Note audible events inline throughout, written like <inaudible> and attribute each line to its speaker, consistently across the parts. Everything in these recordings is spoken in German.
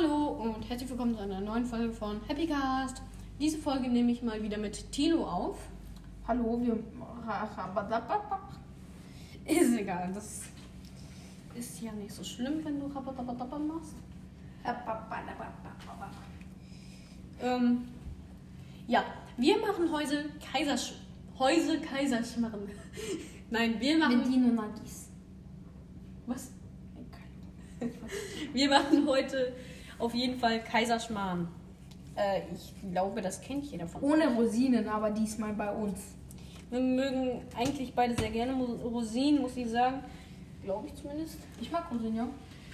Speaker 1: Hallo und herzlich willkommen zu einer neuen Folge von Happycast. Diese Folge nehme ich mal wieder mit Tilo auf.
Speaker 2: Hallo, wir.
Speaker 1: Ist egal, das ist ja nicht so schlimm, wenn du Rabadabadabba machst. Ähm, ja, wir machen heute Kaisers Häuse Kaiserschmarren. <laughs> Nein, wir machen.
Speaker 2: Mit Dino Nagis.
Speaker 1: Was? Wir machen heute auf jeden Fall Kaiserschmarrn. Äh, ich glaube, das kennt jeder von uns.
Speaker 2: Ohne Rosinen, aber diesmal bei uns.
Speaker 1: Wir mögen eigentlich beide sehr gerne Rosinen, muss ich sagen. Glaube ich zumindest.
Speaker 2: Ich mag Rosinen, ja.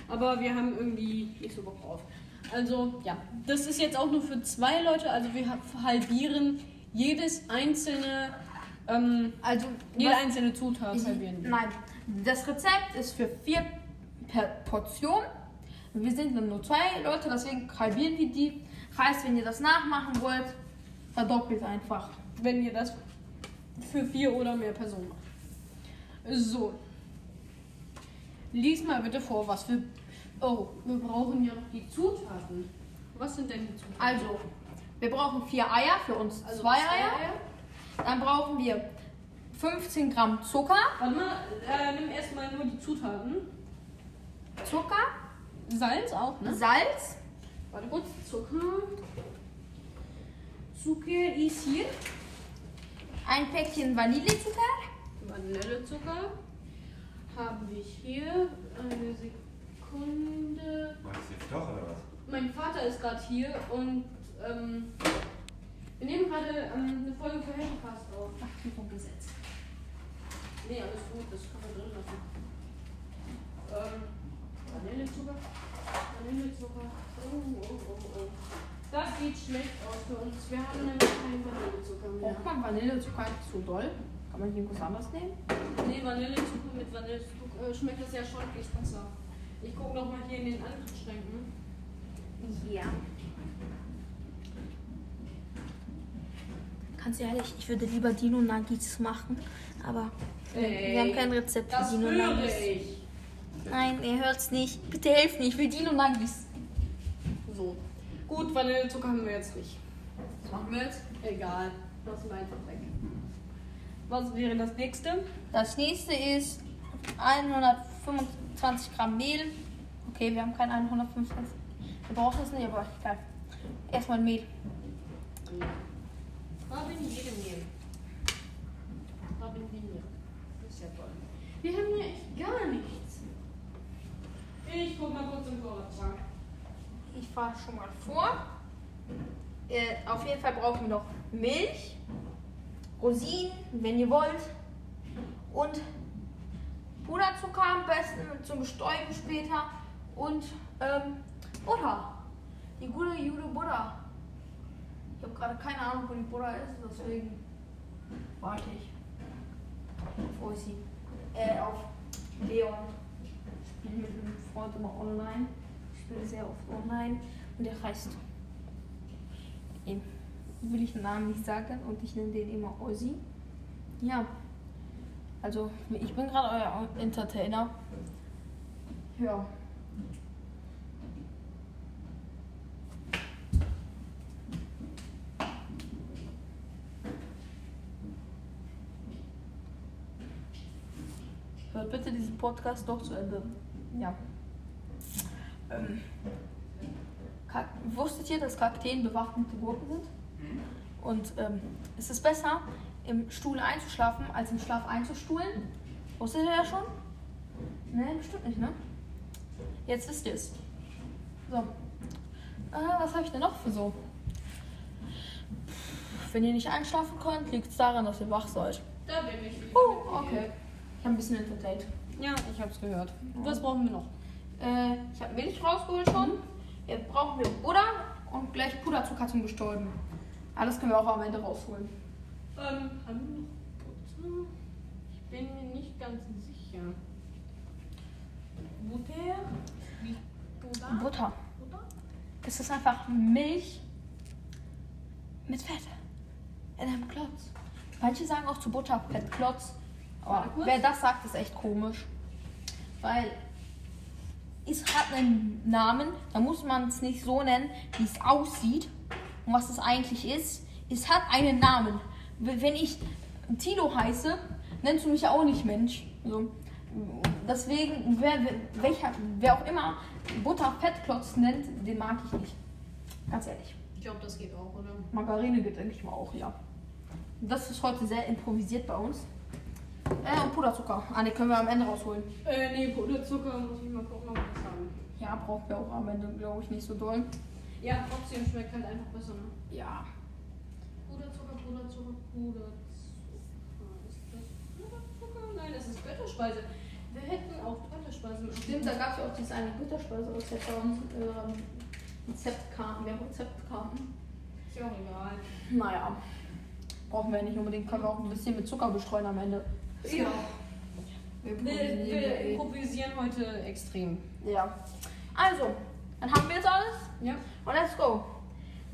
Speaker 1: Aber wir haben irgendwie nicht so Bock drauf. Also, ja, das ist jetzt auch nur für zwei Leute. Also, wir ha- halbieren jedes einzelne, ähm,
Speaker 2: Also,
Speaker 1: jede einzelne Zutat halbieren.
Speaker 2: nein, das Rezept ist für vier per Portion. Wir sind dann nur zwei Leute, deswegen halbieren wir die. Heißt, wenn ihr das nachmachen wollt, verdoppelt einfach.
Speaker 1: wenn ihr das für vier oder mehr Personen macht. So. Lies mal bitte vor, was wir. Oh, wir brauchen ja noch die Zutaten. Was sind denn die Zutaten?
Speaker 2: Also, wir brauchen vier Eier, für uns
Speaker 1: Also
Speaker 2: zwei Eier. Dann brauchen wir 15 Gramm Zucker.
Speaker 1: Warte mal, äh, nimm erstmal nur die Zutaten.
Speaker 2: Zucker,
Speaker 1: Salz auch, ne?
Speaker 2: Salz,
Speaker 1: Warte kurz, Zucker. Zucker ist hier.
Speaker 2: ein Päckchen Vanillezucker,
Speaker 1: Vanillezucker. Haben wir hier. Eine Sekunde.
Speaker 3: Machst du jetzt doch oder was?
Speaker 1: Mein Vater ist gerade hier und ähm, wir nehmen gerade ähm, eine Folge für Happycast auf.
Speaker 2: Aktivierung gesetzt.
Speaker 1: Nee, alles gut, das kann man drin lassen. Ähm, Vanillezucker. Vanillezucker. Oh, oh, oh, oh. Das sieht schlecht aus für uns. Wir haben nämlich keinen Vanillezucker mehr.
Speaker 2: Braucht man Vanillezucker zu doll? Kann man hier was anderes nehmen?
Speaker 1: Nee, Vanillezucker mit Vanillezucker äh, schmeckt das ja schon echt besser. Ich gucke noch mal hier in den anderen Schränken.
Speaker 2: Ja. Ganz ehrlich, ich würde lieber Dino Nuggets machen, aber wir haben kein Rezept für
Speaker 1: Das
Speaker 2: Dino
Speaker 1: höre
Speaker 2: Nuggets.
Speaker 1: ich.
Speaker 2: Nein, ihr hört's nicht. Bitte helft mir, ich will Dino Nuggets.
Speaker 1: So. Gut, Vanillezucker haben wir jetzt nicht.
Speaker 2: Was machen wir jetzt?
Speaker 1: Egal. Lassen wir einfach weg. Was wäre das nächste?
Speaker 2: Das nächste ist 125 Gramm Mehl. Okay, wir haben kein 125. Wir brauchen es nicht, aber egal. Erstmal Mehl.
Speaker 1: Robin jede Mehl. Robin Linie. Das ist ja toll. Wir haben hier echt gar nichts. Ich guck mal kurz im Vorratsschrank.
Speaker 2: Ich fahre schon mal vor. Äh, auf jeden Fall brauchen wir noch Milch, Rosinen, wenn ihr wollt, und Puderzucker am besten zum Bestäuben später und ähm, Butter. Die gute Jude Butter. Ich habe gerade keine Ahnung, wo die Butter ist, deswegen warte ich auf Ossi. Äh, auf Leon. Ich spiele mit einem Freund immer online. Ich spiele sehr oft online und der heißt. Ihm will ich den Namen nicht sagen und ich nenne den immer Ossi. Ja. Also, ich bin gerade euer Entertainer. Ja. Hört bitte diesen Podcast doch zu Ende. Ja. Ähm, wusstet ihr, dass Kakteen bewaffnete Gurken sind? Und ähm, es ist besser, im Stuhl einzuschlafen, als im Schlaf einzustuhlen. Wusstet ihr das schon? Ne, bestimmt nicht, ne? Jetzt wisst ihr es. So. Äh, was habe ich denn noch für so? Wenn ihr nicht einschlafen könnt, liegt es daran, dass ihr wach seid.
Speaker 1: Da bin ich.
Speaker 2: Oh, okay. Ich habe ein bisschen entertained.
Speaker 1: Ja, ich hab's gehört. Was brauchen wir noch?
Speaker 2: Äh, ich habe Milch rausgeholt schon. Jetzt brauchen wir Butter und gleich Puderzucker zum Bestäuben. Alles können wir auch am Ende rausholen.
Speaker 1: Ähm, haben wir noch Butter? Ich bin mir nicht ganz sicher. Butter? Wie Butter?
Speaker 2: Butter.
Speaker 1: Butter?
Speaker 2: Das ist einfach Milch mit Fett. In einem Klotz. Manche sagen auch zu Butter Fettklotz. Aber
Speaker 1: Warte kurz.
Speaker 2: wer das sagt, ist echt komisch. Weil es hat einen Namen, da muss man es nicht so nennen, wie es aussieht und was es eigentlich ist. Es hat einen Namen. Wenn ich Tilo heiße, nennst du mich ja auch nicht Mensch. So. Deswegen, wer, welcher, wer auch immer Butter Fettklotz nennt, den mag ich nicht. Ganz ehrlich.
Speaker 1: Ich glaube, das geht auch, oder?
Speaker 2: Margarine geht eigentlich mal auch, ja. Das ist heute sehr improvisiert bei uns. Äh, und Puderzucker. Ah, ne, können wir am Ende rausholen.
Speaker 1: Äh, nee, Puderzucker muss ich mal gucken, ob wir das haben.
Speaker 2: Ja, brauchen wir auch am Ende, glaube ich, nicht so doll.
Speaker 1: Ja, trotzdem schmeckt halt einfach besser, ne?
Speaker 2: Ja.
Speaker 1: Puderzucker, Puderzucker, Puderzucker. Ist das Puderzucker? Nein, das ist Götterspeise. Wir hätten auch Götterspeise mit
Speaker 2: Stimmt, da gab es ja auch dieses eine Güterspeise-Rezept bei uns. Ähm, Rezeptkarten. Wir haben Rezeptkarten.
Speaker 1: Ist ja auch egal.
Speaker 2: Naja. Brauchen wir nicht unbedingt. Können wir auch ein bisschen mit Zucker bestreuen am Ende.
Speaker 1: Ja.
Speaker 2: Wir
Speaker 1: Wir,
Speaker 2: improvisieren
Speaker 1: wir
Speaker 2: ja
Speaker 1: improvisieren heute extrem.
Speaker 2: Ja. Also, dann haben wir jetzt alles.
Speaker 1: Ja.
Speaker 2: Und let's go.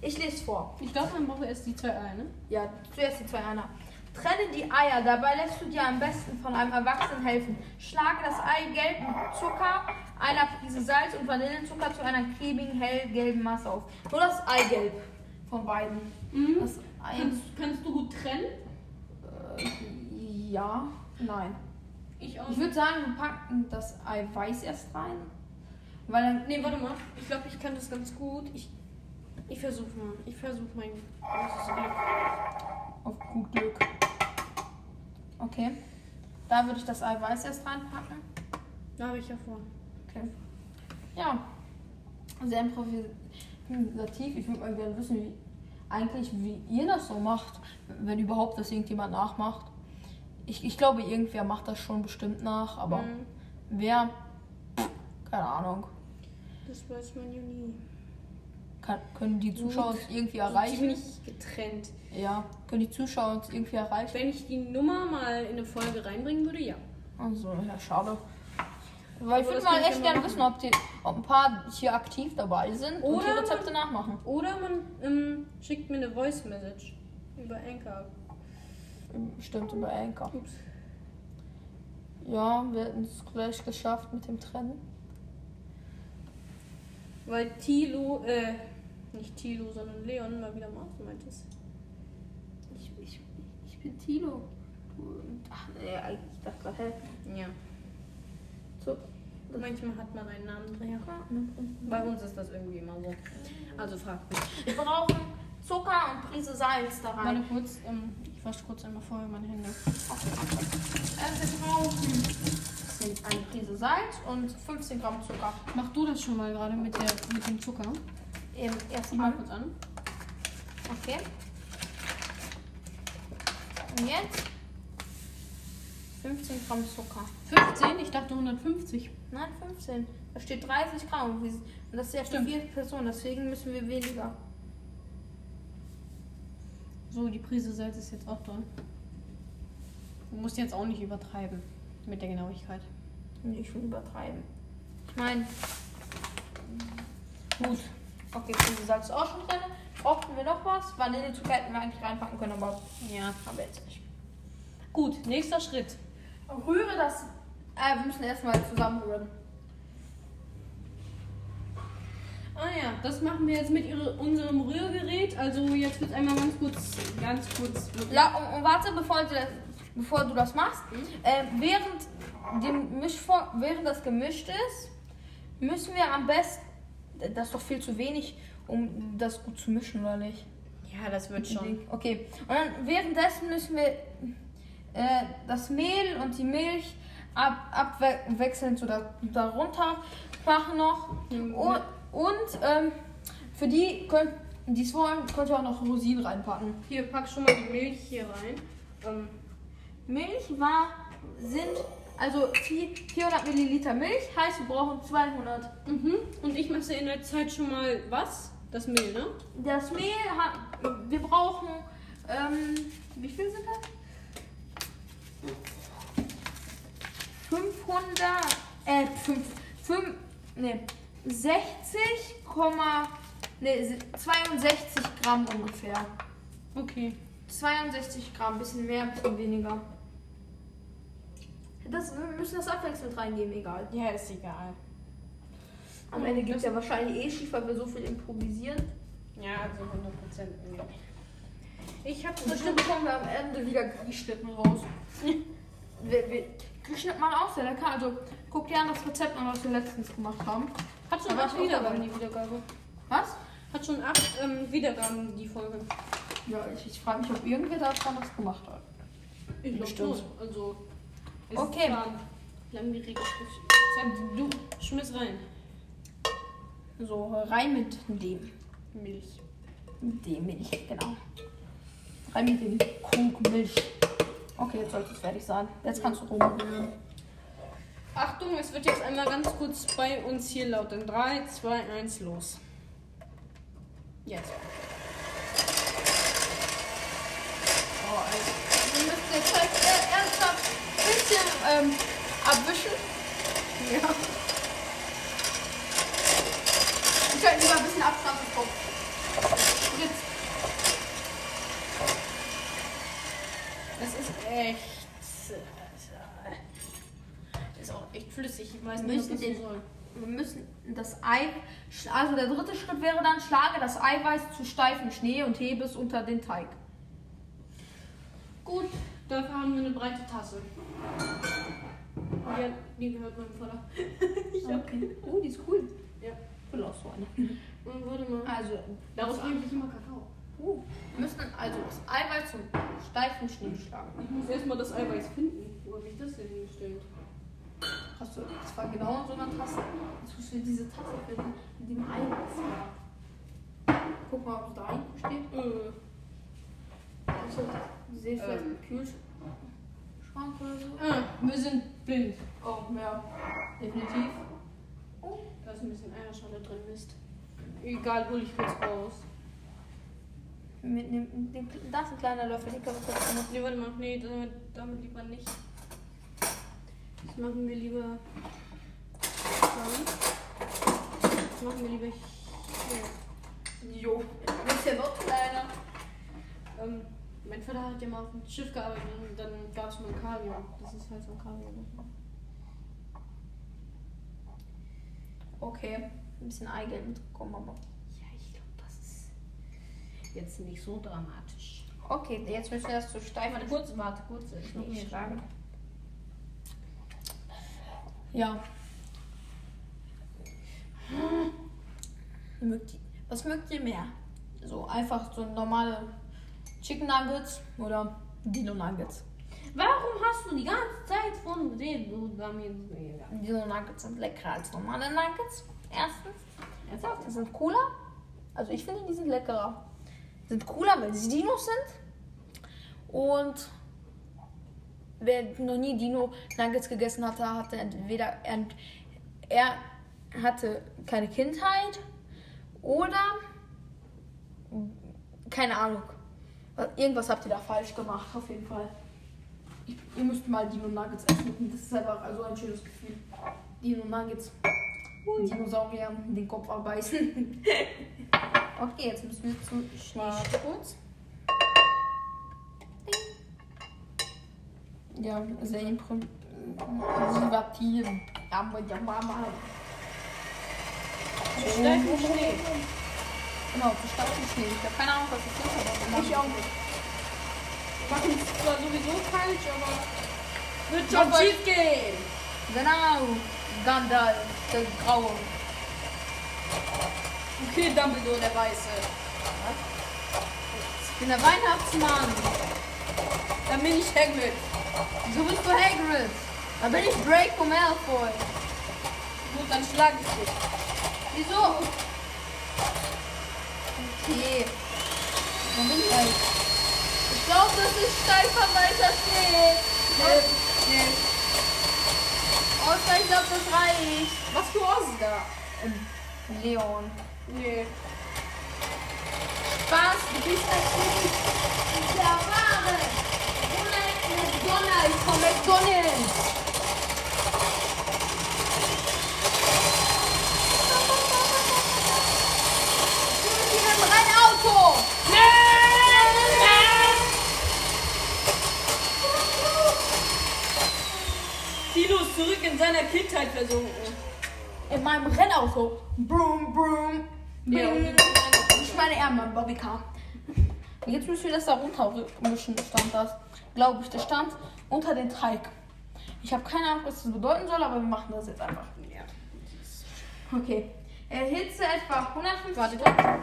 Speaker 2: Ich lese vor.
Speaker 1: Ich glaube, dann brauchen wir erst die zwei Eier, ne?
Speaker 2: Ja, zuerst die zwei Eier. Trenne die Eier, dabei lässt du dir am besten von einem Erwachsenen helfen. Schlage das Eigelb mit Zucker, einer Prise Salz und Vanillezucker zu einer cremigen, hellgelben Masse auf. Nur das Eigelb von beiden.
Speaker 1: Mhm.
Speaker 2: Das Ei,
Speaker 1: Kannst, kannst du gut trennen?
Speaker 2: äh, ja, nein.
Speaker 1: Ich auch.
Speaker 2: Ich würde sagen, wir packen das Eiweiß erst rein. Weil dann,
Speaker 1: Nee, warte mal. Ich glaube, ich kann das ganz gut. Ich, ich versuche mal. Ich versuche mein großes Glück.
Speaker 2: auf gut Glück. Okay. Da würde ich das Eiweiß erst reinpacken.
Speaker 1: Da habe ich ja vor.
Speaker 2: Okay. Ja, sehr improvisativ. Ich würde mal gerne wissen, wie eigentlich, wie ihr das so macht, wenn überhaupt das irgendjemand nachmacht. Ich, ich glaube, irgendwer macht das schon bestimmt nach, aber
Speaker 1: Mhm.
Speaker 2: wer, keine Ahnung,
Speaker 1: Das weiß man ja nie.
Speaker 2: kann, können die Zuschauer uns irgendwie erreichen?
Speaker 1: bin ich getrennt.
Speaker 2: Ja, können die Zuschauer uns irgendwie erreichen?
Speaker 1: Wenn ich die Nummer mal in eine Folge reinbringen würde, ja.
Speaker 2: Also, ja, schade. Weil
Speaker 1: Aber
Speaker 2: ich würde mal echt gerne wissen, ob, die, ob ein paar hier aktiv dabei sind und die
Speaker 1: Oder
Speaker 2: Rezepte nachmachen.
Speaker 1: Oder man ähm, schickt mir eine Voice Message über Anchor.
Speaker 2: Stimmt, über Anchor.
Speaker 1: Ups.
Speaker 2: Ja, wir hätten es gleich geschafft mit dem Trennen.
Speaker 1: Weil Tilo, äh, nicht Tilo, sondern Leon mal wieder Mastermind ist.
Speaker 2: Ich, ich, ich bin Tilo. Ach, nee, ich dachte gerade, hä?
Speaker 1: Ja.
Speaker 2: So.
Speaker 1: Manchmal hat man einen Namendreher. Bei uns ist das irgendwie immer so. Also frag mich.
Speaker 2: Wir brauchen Zucker und Prise Salz da
Speaker 1: Warte
Speaker 2: rein.
Speaker 1: kurz, ähm, ich wasche kurz einmal vorher meine Hände.
Speaker 2: Äh, wir brauchen eine Prise Salz und 15 Gramm Zucker.
Speaker 1: Mach du das schon mal gerade mit, der, mit dem Zucker.
Speaker 2: Eben erstmal.
Speaker 1: mal kurz an.
Speaker 2: Okay. Und jetzt 15 Gramm Zucker.
Speaker 1: 15? Ich dachte 150.
Speaker 2: Nein, 15. Da steht 30 Gramm. Und das ist ja für vier Personen, deswegen müssen wir weniger.
Speaker 1: So, die Prise Salz ist jetzt auch drin. Du musst jetzt auch nicht übertreiben mit der Genauigkeit.
Speaker 2: Nicht schon übertreiben. Ich meine,
Speaker 1: Gut.
Speaker 2: okay, Prise Salz ist auch schon drin. Brauchten wir noch was? Vanillezucker hätten wir eigentlich reinpacken können, aber
Speaker 1: Ja.
Speaker 2: haben wir jetzt nicht.
Speaker 1: Gut, nächster Schritt.
Speaker 2: Rühre das. Äh, wir müssen erstmal zusammenrühren.
Speaker 1: Ah ja, das machen wir jetzt mit ihre, unserem Rührgerät. Also jetzt wird einmal ganz kurz, ganz kurz.
Speaker 2: La und, und warte, bevor du das, bevor du das machst. Äh, während, dem Mischvor während das gemischt ist, müssen wir am besten. Das ist doch viel zu wenig, um das gut zu mischen, oder nicht?
Speaker 1: Ja, das wird schon.
Speaker 2: Okay. Und dann währenddessen müssen wir äh, das Mehl und die Milch ab, abwechselnd so da, darunter machen noch.
Speaker 1: Mhm.
Speaker 2: Und, und ähm, für die, die es wollen, könnt ihr auch noch Rosinen reinpacken.
Speaker 1: Hier, pack schon mal die Milch hier rein. Ähm,
Speaker 2: Milch war, sind, also vier- 400 Milliliter Milch, heißt wir brauchen 200.
Speaker 1: mhm. Und ich mache in der Zeit schon mal was? Das Mehl, ne?
Speaker 2: Das Mehl, hat, wir brauchen, ähm, wie viel sind das? 500, äh, 5, 5, ne, 60, ne, 62 Gramm ungefähr.
Speaker 1: Okay.
Speaker 2: 62 Gramm, bisschen mehr, bisschen weniger. Das, wir müssen das abwechselnd reingeben, egal.
Speaker 1: Ja, ist egal.
Speaker 2: Am Ende gibt es ja wahrscheinlich eh schief, weil wir so viel improvisieren.
Speaker 1: Ja, also 100 Prozent. Ich habe
Speaker 2: Bestimmt bekommen wir am Ende wieder Grießschnitten raus. <laughs> Grießschnitt mal auch sehr lecker. Also guck dir an das Rezept an, was wir letztens gemacht haben.
Speaker 1: Hat schon
Speaker 2: Aber
Speaker 1: acht Wiedergaben, die Wiedergabe.
Speaker 2: Was?
Speaker 1: Hat schon acht ähm, Wiedergaben, die Folge.
Speaker 2: Ja, ich, ich frage mich, ob irgendwer davon was gemacht hat.
Speaker 1: Ich glaub
Speaker 2: Bestimmt.
Speaker 1: schon. Also, es
Speaker 2: Okay.
Speaker 1: ist langwieriges Rezept. Du schmiss rein.
Speaker 2: So, rein mit dem.
Speaker 1: Milch.
Speaker 2: Mit dem Milch, genau. Rein mit dem Krug Milch. Okay, jetzt sollte es fertig sein. Jetzt kannst du rumrühren.
Speaker 1: Achtung, es wird jetzt einmal ganz kurz bei uns hier lauten. 3, 2, 1, los. Jetzt.
Speaker 2: Oh, also, wir müssen jetzt halt äh, ernsthaft ein bisschen ähm, abwischen.
Speaker 1: Ja.
Speaker 2: Ich könnte lieber ein bisschen Abstand bekommen. Jetzt.
Speaker 1: Das ist echt. Das ist auch echt flüssig. Ich weiß
Speaker 2: Wir
Speaker 1: nicht,
Speaker 2: müssen den-
Speaker 1: soll.
Speaker 2: Wir müssen das Ei, also der dritte Schritt wäre dann, schlage das Eiweiß zu steifem Schnee und hebe es unter den Teig.
Speaker 1: Gut, dafür haben wir eine breite Tasse. Ja, die gehört meinem Vater. <laughs>
Speaker 2: Okay. Oh, die ist cool.
Speaker 1: Ja.
Speaker 2: Ich will auch so eine.
Speaker 1: Und warte mal.
Speaker 2: Also,
Speaker 1: Daraus eigentlich immer Kakao.
Speaker 2: uh, wir müssen also das Eiweiß zum steifen Schnee schlagen.
Speaker 1: Ich muss erstmal das Eiweiß finden. Wo habe ich das denn hingestellt?
Speaker 2: Hast du, das war genau in so einer Tasse. Jetzt musst du diese Tasse finden, in dem war. Guck mal, ob es da hinten steht.
Speaker 1: Äh,
Speaker 2: Also, Sie sehen vielleicht
Speaker 1: Ähm.
Speaker 2: Kühlschrank oder so.
Speaker 1: ah, wir sind blind.
Speaker 2: Oh, ja, definitiv.
Speaker 1: Da ist ein bisschen Eierschale drin, Mist. Egal, hol ich kurz raus.
Speaker 2: Mit dem, dem, das ist ein kleiner Löffel, wir kurz benutzen.
Speaker 1: Nee, warte mal. Nee, damit, damit lieber nicht. Das machen wir lieber. Das machen wir lieber hier.
Speaker 2: Jo, das ist ja noch kleiner.
Speaker 1: Ähm, mein Vater hat ja mal auf dem Schiff gearbeitet und dann gab es mal Kaviar. Das ist halt so ein Kaviar.
Speaker 2: Okay, ein bisschen Eigelb mitbekommen, aber.
Speaker 1: Ja, ich glaube, das ist jetzt nicht so dramatisch.
Speaker 2: Okay, jetzt müssen wir das zu steif
Speaker 1: Warte kurz, warte kurz. Ich
Speaker 2: Schnee
Speaker 1: mehr
Speaker 2: schlagen. Ja. Mögt ihr, was mögt ihr mehr? So einfach so normale Chicken Nuggets oder Dino Nuggets?
Speaker 1: Warum hast du die ganze Zeit von denen damit.
Speaker 2: Dino Nuggets sind leckerer als normale Nuggets. Erstens.
Speaker 1: Ernsthaft?
Speaker 2: Die sind cooler. Also ich finde, die sind leckerer. Sind cooler, weil sie Dinos sind. Und wer noch nie Dino Nuggets gegessen hatte, hatte entweder ent, er hatte keine Kindheit oder keine Ahnung. Irgendwas habt ihr da falsch gemacht, auf jeden Fall. Ich, ihr müsst mal Dino Nuggets essen. Das ist einfach so ein schönes Gefühl. Dino Nuggets. Dinosaurier den Kopf abbeißen. <laughs> okay, jetzt müssen wir zum Schnee. Ja, sehr improvisativ. Aber ja, Mama.
Speaker 1: Steifen Schnee.
Speaker 2: Genau, steifen Schnee. Ich habe keine Ahnung, was das ist, aber
Speaker 1: Ich
Speaker 2: machen-
Speaker 1: auch nicht. Wir machen es zwar sowieso falsch, aber wird schon
Speaker 2: mal-
Speaker 1: schief gehen.
Speaker 2: Genau, Gandalf, der Graue.
Speaker 1: Okay, Dumbledore, der Weiße.
Speaker 2: Ich bin der Weihnachtsmann.
Speaker 1: Dann bin ich Hagrid.
Speaker 2: So bist du Hagrid. Da bin ich Draco Malfoy.
Speaker 1: Gut, dann schlag ich dich.
Speaker 2: Wieso? Okay. Wo bin ich eigentlich? Ich glaube, das ist steifer weißer Schnee.
Speaker 1: Nee, nee.
Speaker 2: Außer ich glaube, das reicht.
Speaker 1: Was für Oscar?
Speaker 2: Ähm, Leon.
Speaker 1: Nee.
Speaker 2: Spaß, du bist natürlich der wahre Bist hier im Rennauto.
Speaker 1: Tilo ist zurück in seiner Kindheit versunken.
Speaker 2: in meinem Rennauto. Broom, broom.
Speaker 1: Ja,
Speaker 2: Bing. Ich meine eher mein Bobbycar. Jetzt müssen wir das da runtermischen, stand das. Glaube ich, der stand unter den Teig. Ich habe keine Ahnung, was das bedeuten soll, aber wir machen das jetzt einfach.
Speaker 1: Ja.
Speaker 2: Okay. Erhitze etwa 150
Speaker 1: Warte.
Speaker 2: Grad.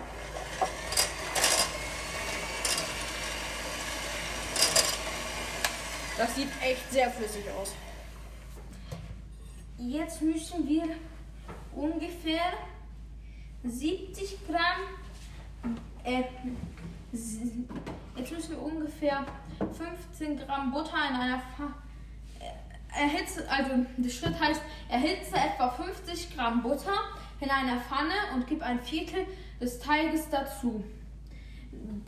Speaker 1: Das sieht echt sehr flüssig aus.
Speaker 2: Jetzt müssen wir ungefähr 70 Gramm. Äh, jetzt müssen wir ungefähr 15 Gramm Butter in einer Pfanne. Erhitze, also der Schritt heißt, erhitze etwa 50 Gramm Butter in einer Pfanne und gib ein Viertel des Teiges dazu.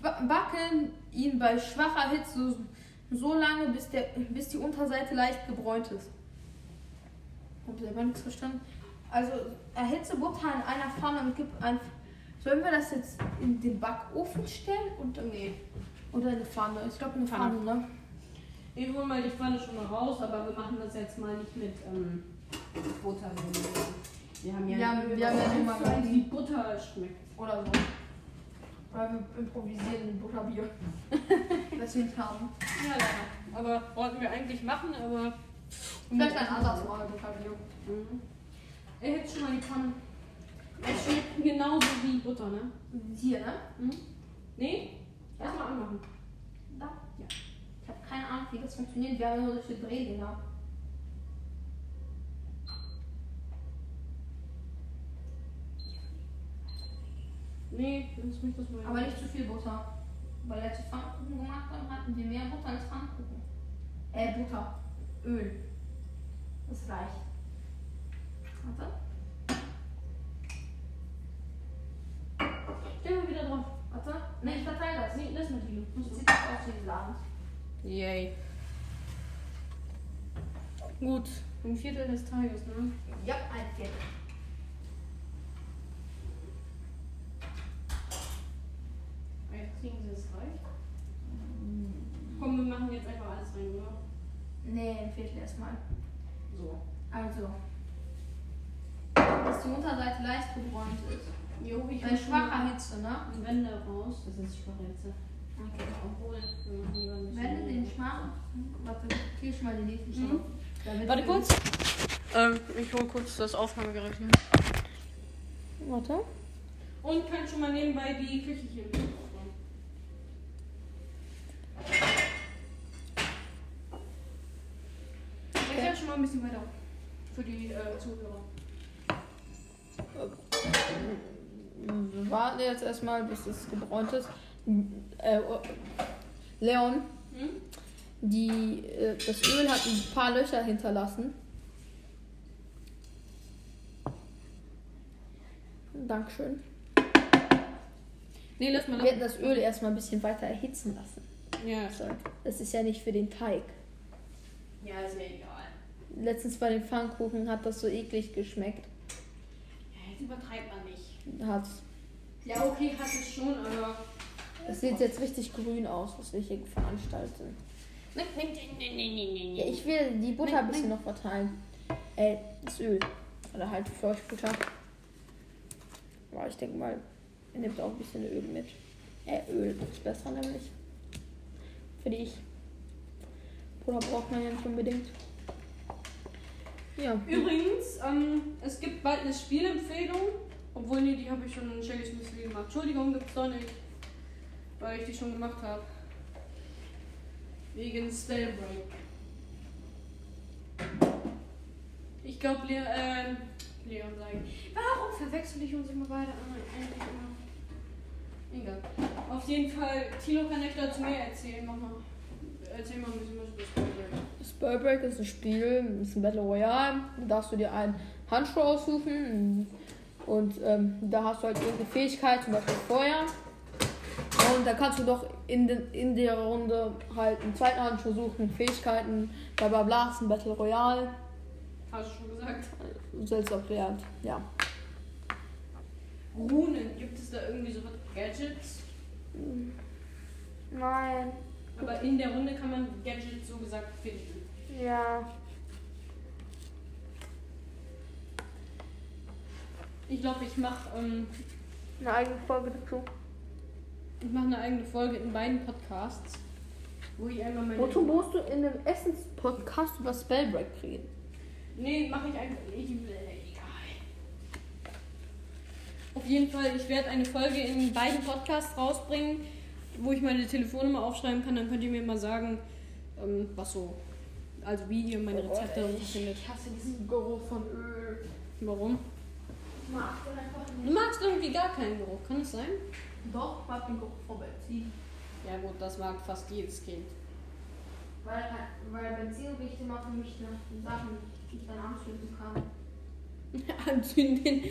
Speaker 2: Ba- Backe ihn bei schwacher Hitze so lange, bis, der, bis die Unterseite leicht gebräunt ist. Hab selber nichts verstanden. Also erhitze Butter in einer Pfanne und gib ein. Sollen wir das jetzt in den Backofen stellen und
Speaker 1: Nee.
Speaker 2: oder in eine Pfanne? Ich glaube in eine
Speaker 1: Pfanne.
Speaker 2: Pfanne, ne?
Speaker 1: Wir holen mal die Pfanne schon mal raus, aber wir machen das jetzt mal nicht mit ähm, Butter. Wir haben ja,
Speaker 2: haben- wir haben ja nur mal
Speaker 1: wie Butter schmeckt.
Speaker 2: Oder so. Weil wir improvisieren ein Butterbier. <laughs> das wir nicht haben.
Speaker 1: Ja, leider. Aber wollten wir eigentlich machen, aber.
Speaker 2: Vielleicht ein anderes Mal Butterbier.
Speaker 1: Mhm. Er hätte schon mal die Pfanne. Es schmeckt genauso wie Butter, ne?
Speaker 2: Hier, ne?
Speaker 1: Mhm. Nee? Erstmal anmachen.
Speaker 2: Da. Ja. Ich habe keine Ahnung, wie das funktioniert. Wir haben nur solche Drehdinger.
Speaker 1: Nee, lass mich das mal.
Speaker 2: Aber nicht zu viel Butter. Weil wir Pfannkuchen gemacht haben, hatten wir mehr Butter als Pfannkuchen. Äh, Butter. Öl. Das reicht. Warte.
Speaker 1: Stell mal wieder drauf.
Speaker 2: Warte. Ne, ich verteile das.
Speaker 1: Nee, lass mal die.
Speaker 2: Das sieht auch aus wie Land.
Speaker 1: Yay. Gut. Ein Viertel des Tages, ne?
Speaker 2: Ja, ein Viertel.
Speaker 1: Jetzt kriegen sie es reicht. Komm, wir machen jetzt einfach alles rein, oder?
Speaker 2: Nee, ein Viertel erstmal.
Speaker 1: So.
Speaker 2: Also. Dass die Unterseite leicht gebräunt ist.
Speaker 1: Jo, ich
Speaker 2: Bei schwacher Hitze, ne?
Speaker 1: die Wände raus. Das ist schwache Hitze.
Speaker 2: Okay.
Speaker 1: Obwohl, wir machen lieber nicht.
Speaker 2: Wende den schwachen. Warte, krieg ich mal den nächsten
Speaker 1: Mhm.
Speaker 2: Schritt. Damit
Speaker 1: Warte kurz. Ähm, ich hole kurz das Aufnahmegerät hier.
Speaker 2: Warte.
Speaker 1: Und kann schon mal nebenbei die Küche hier mit aufbauen. Ich sag schon mal ein bisschen weiter. Für die äh, Zuhörer.
Speaker 2: Wir warten jetzt erstmal, bis es gebräunt ist. Äh, Leon,
Speaker 1: Hm?
Speaker 2: die, äh, das Öl hat ein paar Löcher hinterlassen. Dankeschön.
Speaker 1: Nee, lass mal
Speaker 2: Wir werden das Öl erstmal ein bisschen weiter erhitzen lassen.
Speaker 1: Ja.
Speaker 2: Also, das ist ja nicht für den Teig.
Speaker 1: Ja, ist ja egal.
Speaker 2: Letztens bei den Pfannkuchen hat das so eklig geschmeckt.
Speaker 1: Ja, jetzt übertreibt man
Speaker 2: Hat's.
Speaker 1: Ja, okay, hat es schon, aber.
Speaker 2: Es sieht jetzt richtig grün aus, was wir hier veranstalten.
Speaker 1: Nee, nee, nee, nee, nee,
Speaker 2: Ja, ich will die Butter ein bisschen noch verteilen. Äh, das Öl. Oder halt Fleischbutter. Aber ich denke mal, er nimmt auch ein bisschen Öl mit. Äh, Öl ist besser nämlich. Finde ich. Butter braucht man ja nicht unbedingt. Ja.
Speaker 1: Übrigens, ähm, es gibt bald eine Spielempfehlung. Obwohl, nee, die habe ich schon in Shellys Müsli gemacht. Entschuldigung, gibt's doch nicht. Weil ich die schon gemacht habe. Wegen Spellbreak. Ich glaube, Le äh, Leon sagen. Warum verwechsel ich uns immer beide an? Eigentlich immer. Egal. Auf jeden Fall, Tilo kann euch dazu mehr erzählen. Mach mal. Erzähl mal ein bisschen was über Spellbreak.
Speaker 2: Spellbreak ist ein Spiel, ist ein Battle Royale. Da darfst du dir einen Handschuh aussuchen. Und ähm, da hast du halt irgendeine Fähigkeit, zum Beispiel Feuer. Und da kannst du doch in, den, in der Runde halt einen zweiten Handschuh suchen, Fähigkeiten, bla bla bla, ist ein Battle Royale.
Speaker 1: Hast du schon gesagt?
Speaker 2: Selbst erklärt, ja.
Speaker 1: Runen, gibt es da irgendwie so was Gadgets?
Speaker 2: Nein,
Speaker 1: Aber in der Runde kann man Gadgets so gesagt finden.
Speaker 2: ja.
Speaker 1: Ich glaube, ich mache ähm,
Speaker 2: Eine eigene Folge dazu.
Speaker 1: ich mach eine eigene Folge in beiden Podcasts, wo ich einmal meine.
Speaker 2: Wozu musst du in dem Essens-Podcast über Spellbreak reden?
Speaker 1: Nee, mache ich einfach. Ich, egal. Auf jeden Fall, ich werde eine Folge in beiden Podcasts rausbringen, wo ich meine Telefonnummer aufschreiben kann. Dann könnt ihr mir mal sagen, ähm, was so. Also wie ihr meine Rezepte und so findet.
Speaker 2: Ich hasse diesen Geruch von Öl.
Speaker 1: Warum?
Speaker 2: Ich mag den einfach
Speaker 1: Du magst irgendwie gar keinen Geruch, kann es sein?
Speaker 2: Doch, ich mag den Geruch von Benzin.
Speaker 1: Ja gut, das mag fast jedes Kind.
Speaker 2: Weil, weil Benzin riecht immer für mich nach Sachen, die ich dann anzünden kann. <laughs>
Speaker 1: Anzünden.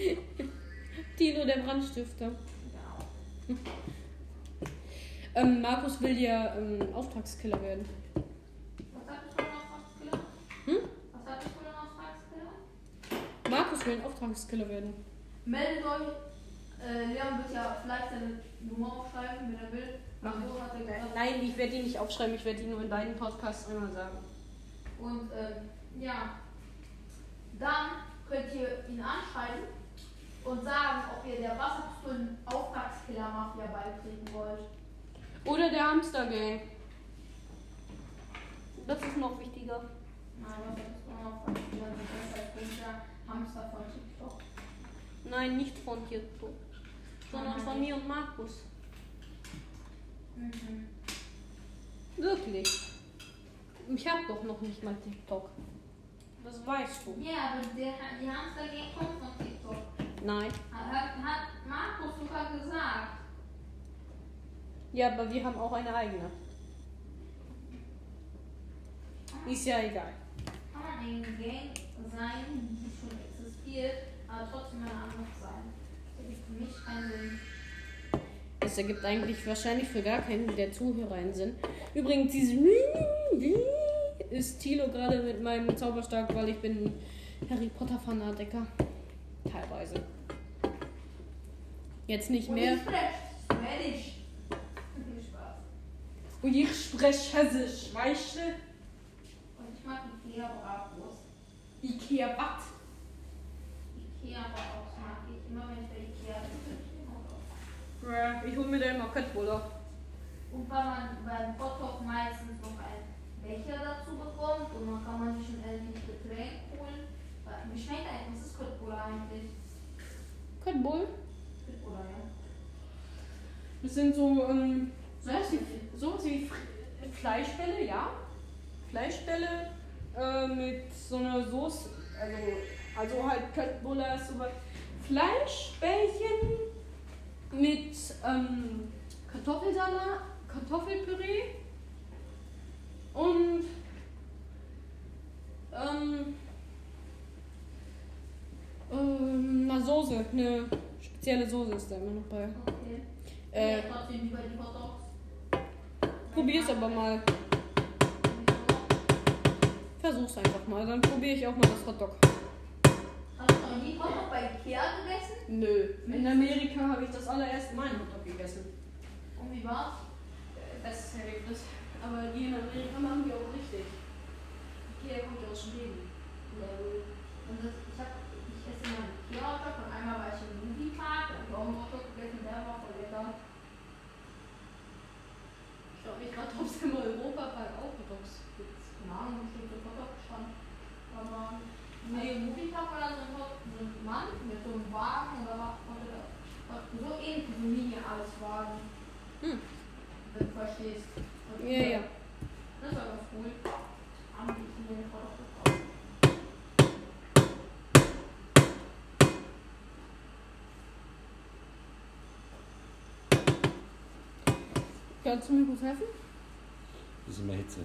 Speaker 1: Tino, der Brandstifter.
Speaker 2: Genau.
Speaker 1: Ähm, Markus will ja ähm, Auftragskiller werden.
Speaker 2: Was hattest du noch Auftragskiller?
Speaker 1: Hm?
Speaker 2: Was hattest du noch Auftragskiller?
Speaker 1: Markus will ein Auftragskiller werden.
Speaker 2: Meldet euch. Äh, Leon wird ja vielleicht seine Nummer aufschreiben, wenn er will.
Speaker 1: Machen.
Speaker 2: So hat er gesagt.
Speaker 1: Nein, ich werde ihn nicht aufschreiben, ich werde ihn nur in beiden Podcasts einmal sagen.
Speaker 2: Und ähm, ja, dann könnt ihr ihn anschreiben und sagen, ob ihr der Wasserpistolen Auftragskiller Mafia beitreten wollt.
Speaker 1: Oder der Hamster Gang. Das ist noch wichtiger.
Speaker 2: Nein, Wasserpistolen Auftragskiller sind besser als der Hamster von.
Speaker 1: Nein, nicht von TikTok. Sondern von mir und Markus.
Speaker 2: Mhm.
Speaker 1: Wirklich. Ich habe doch noch nicht mal TikTok. Das weißt du.
Speaker 2: Ja, aber der, die Hamster Gang kommt von TikTok.
Speaker 1: Nein.
Speaker 2: Hat, hat Markus sogar gesagt.
Speaker 1: Ja, aber wir haben auch eine eigene. Ist ja egal.
Speaker 2: Kann man eine Gang sein, die schon existiert, aber trotzdem eine andere sein. Das ergibt für mich keinen Sinn.
Speaker 1: Das ergibt eigentlich wahrscheinlich für gar keinen der Zuhörer einen Sinn. Übrigens, dieses ist Tilo gerade mit meinem Zauberstab, weil ich bin Harry Potter Fanatiker. Teilweise. Jetzt nicht mehr.
Speaker 2: Und ich.
Speaker 1: Und ich spreche Hessisch, weißt du?
Speaker 2: Und ich mag Ikea Bratwurst.
Speaker 1: Ikea was?
Speaker 2: Mag ich. Immer wenn ich bei Ikea bin, bin ich immer.
Speaker 1: Ja, Ich hol mir da immer Köttbullar.
Speaker 2: Und weil man beim Hotdog meistens noch einen Becher dazu bekommt und dann kann man sich ein endlich Getränk holen. Wie schmeckt eigentlich? Was ist Köttbullar eigentlich?
Speaker 1: Köttbull?
Speaker 2: Köttbullar, ja.
Speaker 1: Das sind so, ähm,
Speaker 2: Sowas
Speaker 1: wie, sowas wie Fleischbälle, ja. Fleischbälle äh, mit so einer Soße, also, also halt Köttbullar was. Fleischbällchen mit ähm, Kartoffelsalat, Kartoffelpüree und ähm, ähm, eine Soße, eine spezielle Soße ist da immer noch bei.
Speaker 2: Okay.
Speaker 1: Äh,
Speaker 2: ja, trotzdem lieber die Hotdogs.
Speaker 1: Probier's aber mal. Versuch's einfach mal, dann probiere ich auch mal das Hotdog.
Speaker 2: Bei Ikea gegessen?
Speaker 1: Nö. In Amerika habe ich das allererste Mal einen Hotdog gegessen.
Speaker 2: Und wie war's?
Speaker 1: Äh, Bestes Erlebnis. Aber die in Amerika machen die auch richtig. Ikea kommt ja aus Schweden.
Speaker 2: Und das, ich, hab, ich esse immer einen Ikea-Hotdog und einmal war ich im Moviepark und auch einen Hotdog gegessen, der war voll lecker.
Speaker 1: Ich glaube nicht gerade, ob es im Europapark auch Hotdogs gibt.
Speaker 2: Keine Ahnung, bestimmt so Hotdog stand. Aber
Speaker 1: Nee.
Speaker 2: im Moviepark war so ein, Hot- so ein Mann mit so einem Wagen und da war konnte da, so ähnlich wie ein Mini-Alles-Wagen.
Speaker 1: Hm.
Speaker 2: Wenn du verstehst. Und
Speaker 1: Ja, ja.
Speaker 2: Das war ganz cool. Haben die mir den Hotdog gekauft.
Speaker 1: Kannst du mir kurz helfen?
Speaker 3: Bisschen mehr Hitze.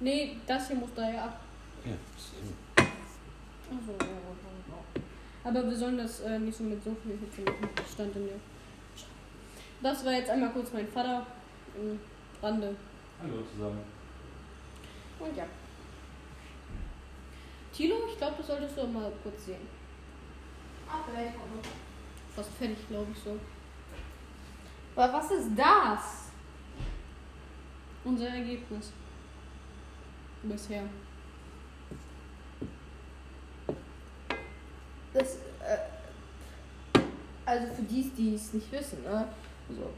Speaker 1: Nee, das hier muss da ja ab.
Speaker 3: Ja.
Speaker 1: Achso, ja, ja, ja. Aber wir sollen das äh, nicht so mit so viel Hitze machen. Das stand in der. Das war jetzt einmal kurz mein Vater im Rande.
Speaker 3: Hallo zusammen.
Speaker 1: Und ja. Tilo, ich glaube, das solltest du mal kurz sehen.
Speaker 2: Ah, vielleicht kommt noch.
Speaker 1: Fast fertig, glaube ich so.
Speaker 2: Aber was ist das?
Speaker 1: Unser Ergebnis. Bisher.
Speaker 2: Das, äh, Also für die, die es nicht wissen, ne? Also,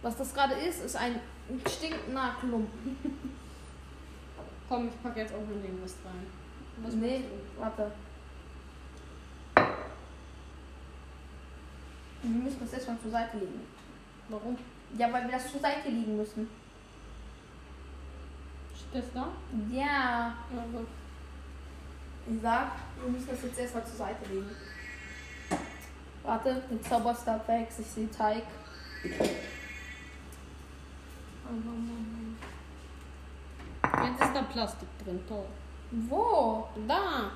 Speaker 2: was das gerade ist, ist ein stinkender Klumpen. <laughs>
Speaker 1: Komm, ich packe jetzt auch mal den Mist rein. Was
Speaker 2: nee, warte. Wir müssen das erstmal zur Seite legen.
Speaker 1: Warum?
Speaker 2: Ja, weil wir das zur Seite liegen müssen.
Speaker 1: Steht das da?
Speaker 2: Ja.
Speaker 1: Ja, gut.
Speaker 2: Ich sag, wir müssen das jetzt erstmal zur Seite legen. Warte, den Zauberstab weg, ich sehe Teig.
Speaker 1: Jetzt ist da Plastik drin, toll.
Speaker 2: Wo?
Speaker 1: Da!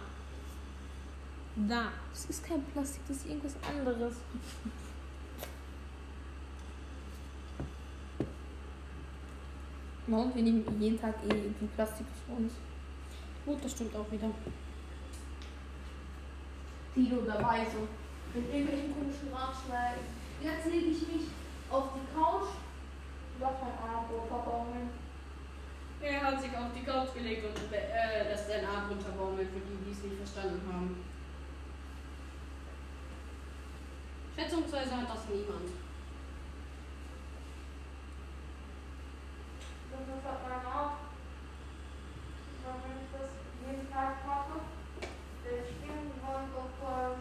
Speaker 1: Da.
Speaker 2: Das ist kein Plastik, das ist irgendwas anderes. Und wir nehmen jeden Tag eh irgendwie Plastik zu uns.
Speaker 1: Gut, das stimmt auch wieder.
Speaker 2: Tilo dabei so. Mit irgendwelchen komischen Ratschlägen. Jetzt lege ich mich auf die Couch. Lass mein Arm runterbaumeln.
Speaker 1: Er hat sich auf die Couch gelegt und äh, lässt seinen Arm runterbaumelt, für die, die es nicht verstanden haben. Schätzungsweise hat das niemand.
Speaker 2: Das ist halt mein Arm. Wenn ich das jeden Tag mache, der Stimmen wollen doch voll.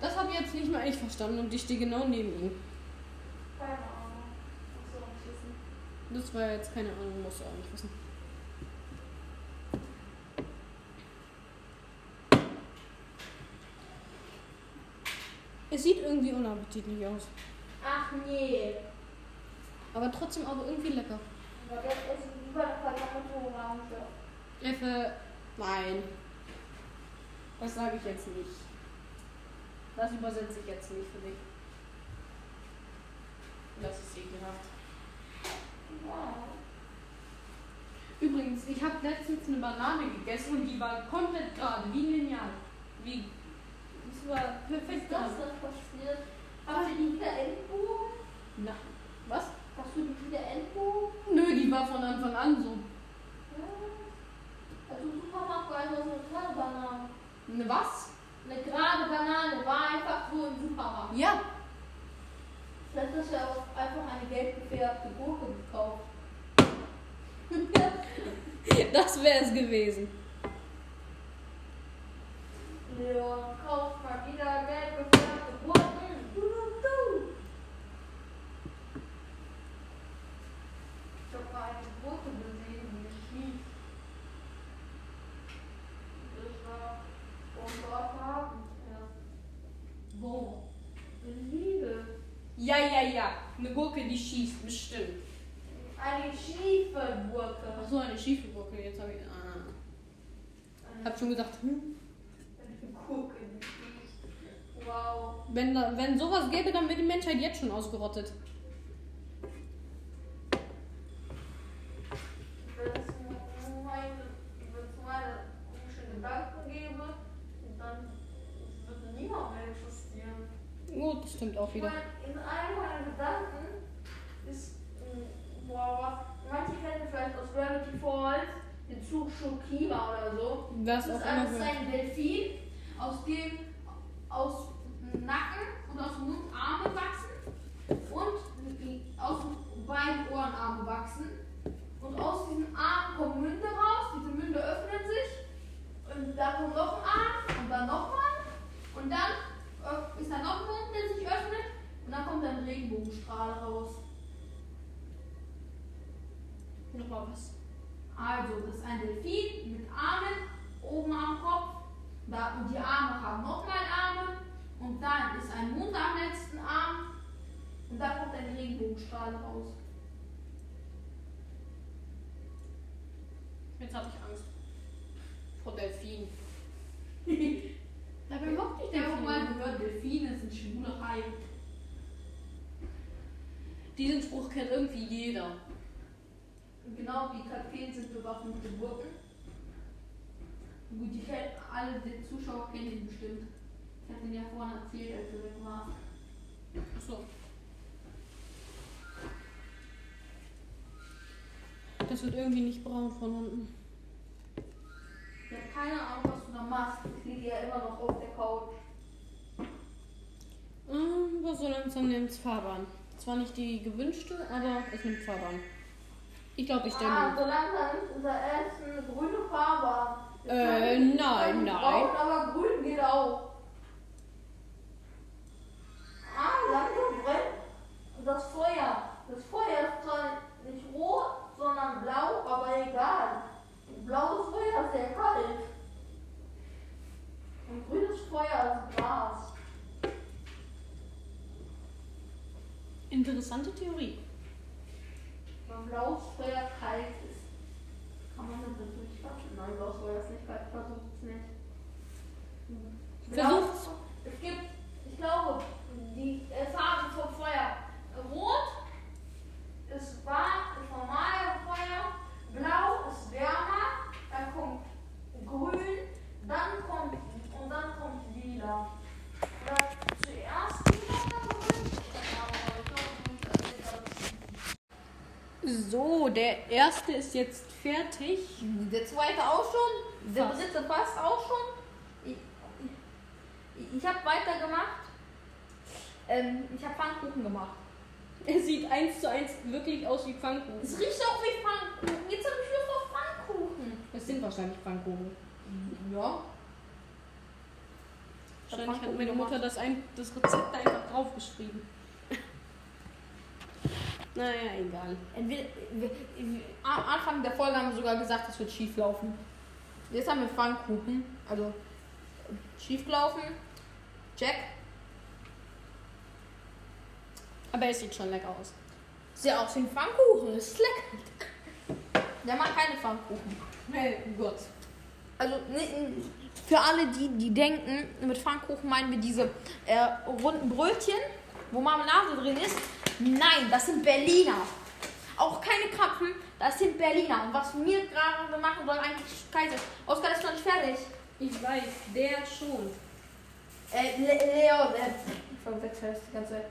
Speaker 1: Das habe ich jetzt nicht mal ich verstanden und ich stehe genau neben ihm.
Speaker 2: Keine Ahnung. Muss auch nicht wissen.
Speaker 1: Das war jetzt keine Ahnung, musst du auch nicht wissen. Es sieht irgendwie unappetitlich aus.
Speaker 2: Ach nee.
Speaker 1: Aber trotzdem auch irgendwie lecker.
Speaker 2: Aber das ist lieber eine Orange.
Speaker 1: Effe, nein. Das sage ich jetzt nicht. Das übersetze ich jetzt nicht für dich. Das ist ekelhaft.
Speaker 2: Wow.
Speaker 1: Übrigens, ich habe letztens eine Banane gegessen und die war komplett gerade, wie ein Lineal. Wie. Das war perfekt
Speaker 2: Ist das denn passiert? Hast du die wieder Endbogen?
Speaker 1: Na, was?
Speaker 2: Hast du die wieder Endbogen?
Speaker 1: Nö, die war von Anfang an so.
Speaker 2: Ja. Also Supermarkt war einfach so eine Banane.
Speaker 1: Ne, was?
Speaker 2: War einfach so im Supermarkt.
Speaker 1: Ja.
Speaker 2: Vielleicht hast du ja auch einfach eine gelb gefärbte Gurke gekauft. <laughs>
Speaker 1: Das wäre es gewesen.
Speaker 2: Leon, kauf mal wieder gelb gefärbte Gurken. Du, du, du. Ich hab mal eine Gurke gesehen, die schief. Das war vor dort Abend erst.
Speaker 1: Wo?
Speaker 2: In Liebe.
Speaker 1: Ja. Eine Gurke, die schießt, bestimmt.
Speaker 2: Eine schiefe Gurke.
Speaker 1: Ach so, eine schiefe Gurke. Jetzt habe ich. Ah. Hab schon gedacht, hm,
Speaker 2: Eine Gurke, die schießt. Wow.
Speaker 1: wenn, wenn sowas gäbe, dann wäre die Menschheit jetzt schon ausgerottet.
Speaker 2: Wenn es nur meine, wenn es meine komischen Gedanken gäbe, dann würde niemand mehr existieren.
Speaker 1: Gut, das stimmt auch
Speaker 2: Ich
Speaker 1: wieder.
Speaker 2: meine, in einem meiner Gedanken ist, mh, boah, was, manche kennen vielleicht aus Gravity Falls den Zug Shokima oder so.
Speaker 1: Was
Speaker 2: Das
Speaker 1: auch
Speaker 2: ist
Speaker 1: immer.
Speaker 2: alles
Speaker 1: für-
Speaker 2: ein Delfin, aus dem aus dem Nacken und aus dem Mund Arme wachsen und aus den beiden Ohren Arme wachsen. Und aus diesen Armen kommen Münde raus, diese Münde öffnen sich und da kommt noch ein Arm und dann nochmal und dann äh, ist da noch ein Mund, der sich öffnet und dann kommt ein Regenbogenstrahl raus.
Speaker 1: Nochmal was.
Speaker 2: Also, das ist ein Delfin mit Armen oben am Kopf. Da, und die Arme haben nochmal Arme. Und dann ist ein Mund am letzten Arm. Und da kommt ein Regenbogenstrahl raus.
Speaker 1: Jetzt habe ich Angst. Vor Delfinen.
Speaker 2: Dabei mochte ich
Speaker 1: Delfine.
Speaker 2: einfach mal gehört, Delfine sind schwule Haie.
Speaker 1: Diesen Spruch kennt irgendwie jeder.
Speaker 2: Und genau wie Kakteen sind bewaffnete Gurken. Gut, die kennen alle, die Zuschauer kennen den bestimmt. Ich habe den ja vorhin erzählt, als du weg warst.
Speaker 1: Achso. Das wird irgendwie nicht braun von unten.
Speaker 2: Ich habe keine Ahnung, was du da machst. Ich liege ja immer noch auf der Couch.
Speaker 1: langsam nimmt Fahrbahn. Zwar nicht die gewünschte, aber es nimmt Fahrbahn. Ich glaube, ich stelle
Speaker 2: Ah, so langsam ist unser Essen grüne Farbe.
Speaker 1: Äh, nein, nein.
Speaker 2: Braun, aber grün geht auch. Ah, langsam brennt das Feuer. Das Feuer ist zwar nicht rot, sondern blau, aber egal. Blaues Feuer ist sehr kalt. Und grünes Feuer ist Gras.
Speaker 1: Interessante Theorie.
Speaker 2: Wenn blaues Feuer kalt ist, kann man das natürlich fassen. Nein, blaues Feuer ist nicht kalt, versucht es nicht.
Speaker 1: Versucht's.
Speaker 2: Blau- Es gibt, ich glaube, die Farben vom Feuer. Rot ist warm, ist normale Feuer. Blau ist wärmer. Dann kommt grün. Dann kommt, und dann kommt lila. Oder zuerst lila, dann grün.
Speaker 1: So, der erste ist jetzt fertig.
Speaker 2: Der zweite auch schon. Der dritte fast auch schon. Ich, ich, ich habe weitergemacht. Ähm, ich habe Pfannkuchen gemacht.
Speaker 1: Er sieht eins zu eins wirklich aus wie Pfannkuchen.
Speaker 2: Es riecht auch wie Pfannkuchen. Jetzt habe ich Lust auf
Speaker 1: Es sind wahrscheinlich Pfannkuchen.
Speaker 2: Ja.
Speaker 1: Wahrscheinlich hat meine Mutter das, ein, das Rezept einfach draufgeschrieben. <laughs> naja, egal.
Speaker 2: Entweder, wir, am Anfang der Folge haben wir sogar gesagt, es wird schief laufen. Jetzt haben wir Pfannkuchen. Also äh, schief gelaufen. Check.
Speaker 1: Aber es sieht schon lecker aus.
Speaker 2: Sieht aus wie ein Pfannkuchen. Das ist lecker. Der macht keine Pfannkuchen.
Speaker 1: Hey, Gott.
Speaker 2: Also für alle, die, die denken, mit Pfannkuchen meinen wir diese äh, runden Brötchen, wo Marmelade drin ist. Nein, das sind Berliner. Auch keine Krapfen, das sind Berliner. Und was wir gerade machen, soll eigentlich scheiße. Oskar ist noch nicht fertig.
Speaker 1: Ich weiß, der schon.
Speaker 2: Äh, Le Leon, äh, ich verwechsel das die ganze Zeit.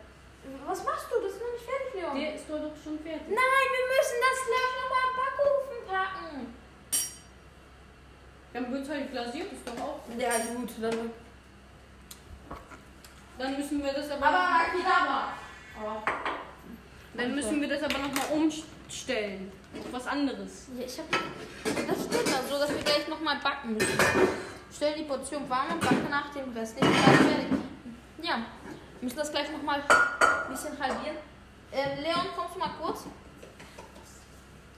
Speaker 2: Was machst du? Das ist noch nicht fertig, Leon.
Speaker 1: Der ist doch doch schon fertig.
Speaker 2: Nein, wir müssen das gleich nochmal im Backofen packen.
Speaker 1: Dann wird halt glasiert, ist doch auch.
Speaker 2: Ja, gut, dann.
Speaker 1: Dann müssen wir das aber.
Speaker 2: Aber Akidama. Aber.
Speaker 1: dann müssen wir das aber nochmal umstellen. Auf was anderes.
Speaker 2: Ja, ich hab. Das steht da so, dass wir gleich nochmal backen müssen. Stell die Portion warm und backe nach dem Rest. Den Rest fertig. Ja, wir müssen das gleich nochmal ein bisschen halbieren. Äh, Leon, kommst du mal kurz?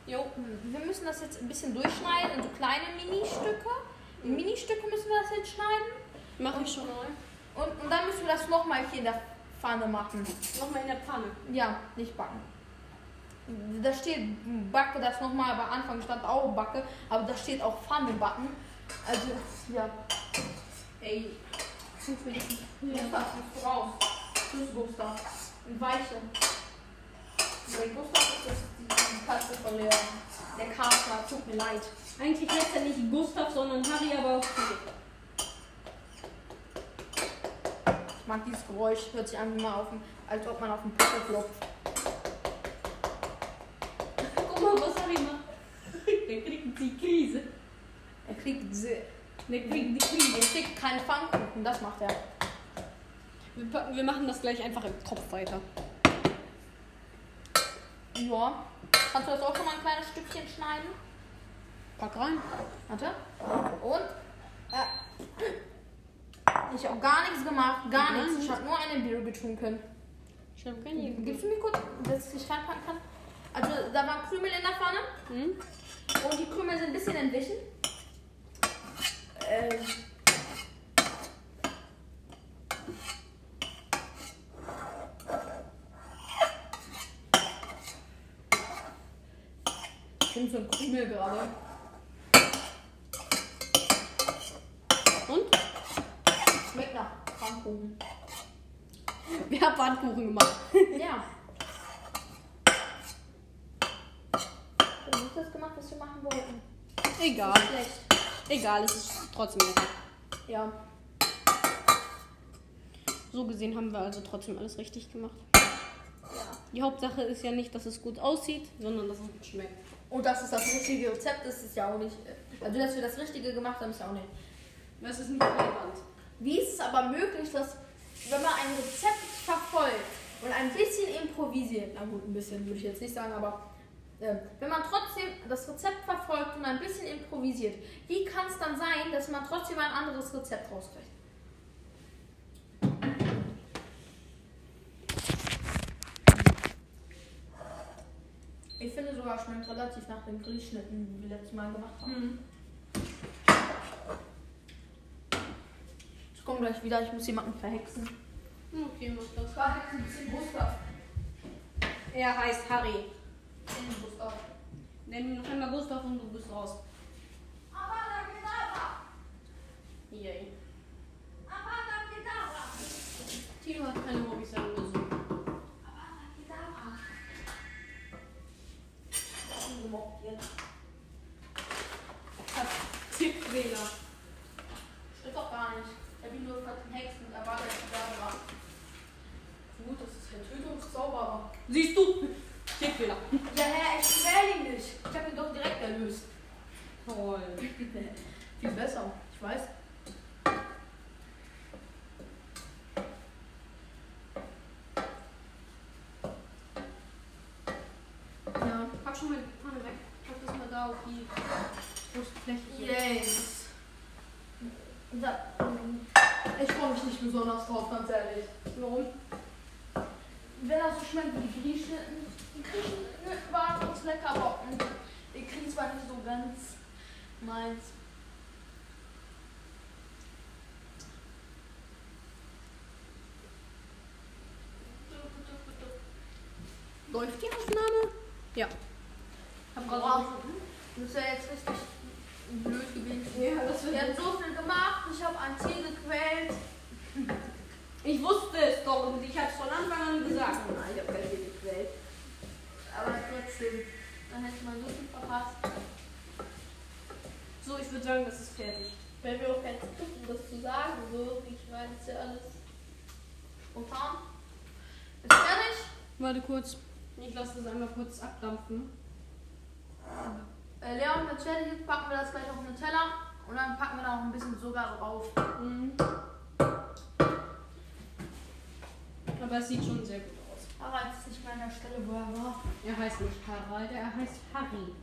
Speaker 2: Jo, wir müssen das jetzt ein bisschen durchschneiden in so kleine Mini-Stücke. In Mini-Stücke müssen wir das jetzt schneiden.
Speaker 1: Mach ich schon mal.
Speaker 2: Und, und dann müssen wir das nochmal hier in der Pfanne machen.
Speaker 1: Nochmal in der Pfanne.
Speaker 2: Ja, nicht backen. Da steht backe das nochmal, aber Anfang stand auch backe, aber da steht auch Pfanne backen. Also, ja.
Speaker 1: Ey.
Speaker 2: Minuten. Ja, das musst du raus. Tschüss, Gustav. Und Weiche. Bei Gustav ist das die, Katze von Leon. Der Kater, tut mir leid.
Speaker 1: Eigentlich heißt er nicht Gustav, sondern Harry, aber okay.
Speaker 2: Ich mag dieses Geräusch, hört sich an wie mal auf dem, als ob man auf dem Puckel klopft.
Speaker 1: Guck mal, was Harry macht. Der kriegt die Krise.
Speaker 2: Er kriegt diese,
Speaker 1: Der kriegt die Krise.
Speaker 2: er kriegt keine Pfannkuchen, das macht er.
Speaker 1: Wir machen das gleich einfach im Kopf weiter.
Speaker 2: Ja. Kannst du das auch schon mal ein kleines Stückchen schneiden?
Speaker 1: Pack rein.
Speaker 2: Warte. Und? Äh, ich habe gar nichts gemacht, gar
Speaker 1: Gar
Speaker 2: nichts. Ich habe nur eine Birge tun können.
Speaker 1: Ich habe keine Idee.
Speaker 2: Gibst du mir kurz, dass ich reinpacken kann? Also da waren Krümel in der Pfanne
Speaker 1: Hm?
Speaker 2: und die Krümel sind ein bisschen entwichen. Ähm. Ich Krümel gerade.
Speaker 1: Und?
Speaker 2: Schmeckt nach Pfannkuchen.
Speaker 1: Wir haben Pfannkuchen gemacht. <laughs>
Speaker 2: Ja. Wir haben das gemacht, was wir machen wollten.
Speaker 1: Egal. Egal, es ist trotzdem lecker.
Speaker 2: Ja.
Speaker 1: So gesehen haben wir also trotzdem alles richtig gemacht.
Speaker 2: ja.
Speaker 1: Die Hauptsache ist ja nicht, dass es gut aussieht, sondern dass es gut schmeckt.
Speaker 2: Und dass es das richtige Rezept ist, ist ja auch nicht. Also, dass wir das Richtige gemacht haben, ist ja auch nicht.
Speaker 1: Das ist nicht relevant.
Speaker 2: Wie ist es aber möglich, dass, wenn man ein Rezept verfolgt, ein bisschen improvisiert, na gut, ein bisschen würde ich jetzt nicht sagen, aber äh, wenn man trotzdem das Rezept verfolgt und ein bisschen improvisiert, wie kann es dann sein, dass man trotzdem ein anderes Rezept rauskriegt? Ich finde sogar schmeckt relativ nach den Grillschnitten, die wir letztes Mal gemacht haben.
Speaker 1: Hm.
Speaker 2: Ich komme gleich wieder, ich muss jemanden verhexen.
Speaker 1: Okay, mach das.
Speaker 2: Verhexen ein bisschen Gustav.
Speaker 1: Er heißt Harry.
Speaker 2: Den Gustav.
Speaker 1: Nenn ihn noch einmal Gustav und du bist raus.
Speaker 2: Avada Kedavra!
Speaker 1: Yay.
Speaker 2: Avada Kedavra!
Speaker 1: Tino hat keine Hobbys, sagen Tippfehler.
Speaker 2: Stimmt doch gar nicht. Ich hab ihn nur verhext mit Avada Kedavra. Gut, das ist kein Tötungszauberer.
Speaker 1: Siehst du? Tippfehler.
Speaker 2: Ja, Herr, ich quäl ihn nicht. Ich hab ihn doch direkt erlöst.
Speaker 1: Toll. <laughs>
Speaker 2: Viel besser, ich weiß. Ja.
Speaker 1: Pack schon mal die Pfanne weg. Pack das mal da auf die Brustfläche.
Speaker 2: Yes. Da, ich freue mich nicht besonders drauf, ganz ehrlich.
Speaker 1: Warum?
Speaker 2: Wenn das so schmeckt wie die Griechen, die Griechen waren ganz lecker, aber die kriegen zwar nicht so ganz meins.
Speaker 1: Läuft die Aufnahme? Ja.
Speaker 2: Hab grad Das ist ja jetzt richtig blöd gewesen.
Speaker 1: Ja, das
Speaker 2: Wir haben so viel gemacht, ich habe ein Tier gequält.
Speaker 1: Ich wusste es doch und ich hab's von Anfang an gesagt.
Speaker 2: Nein, ich habe kein Tier gequält. Aber trotzdem, dann hätte man so viel verpasst.
Speaker 1: So, ich würde sagen, das ist fertig.
Speaker 2: Wenn wir auch kein Skript, um das zu sagen, so, ich meine, das ist ja alles spontan. Ist fertig?
Speaker 1: Warte kurz. Ich lasse das einmal kurz abdampfen.
Speaker 2: Äh, Leon, wenn es fertig ist, packen wir das gleich auf einen Teller und dann packen wir da noch ein bisschen Zucker drauf.
Speaker 1: Mhm. Aber es sieht schon sehr gut aus.
Speaker 2: Harald ist nicht mehr an der Stelle, wo er war.
Speaker 1: Er heißt nicht Harald, er heißt Harry.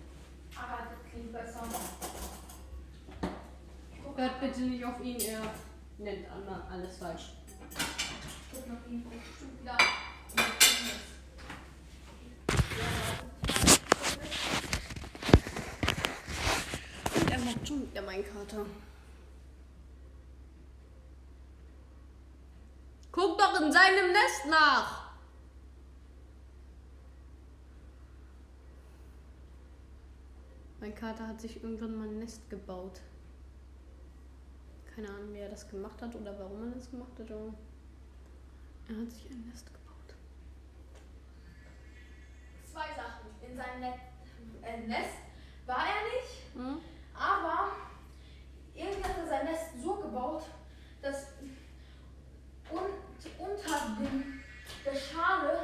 Speaker 2: Harald, das klingt besser.
Speaker 1: Hört bitte nicht auf ihn, er nennt alles falsch.
Speaker 2: Ich guck nach ihm, wieder.
Speaker 1: Und er macht schon wieder meinen Kater. Guck doch in seinem Nest nach! Mein Kater hat sich irgendwann mal ein Nest gebaut. Keine Ahnung, wer das gemacht hat oder warum er das gemacht hat, er hat sich ein Nest gebaut.
Speaker 2: Zwei Sachen. In seinem äh, Nest war er nicht,
Speaker 1: Hm?
Speaker 2: aber irgendwie hat er sein Nest so gebaut, dass un unter dem, der Schale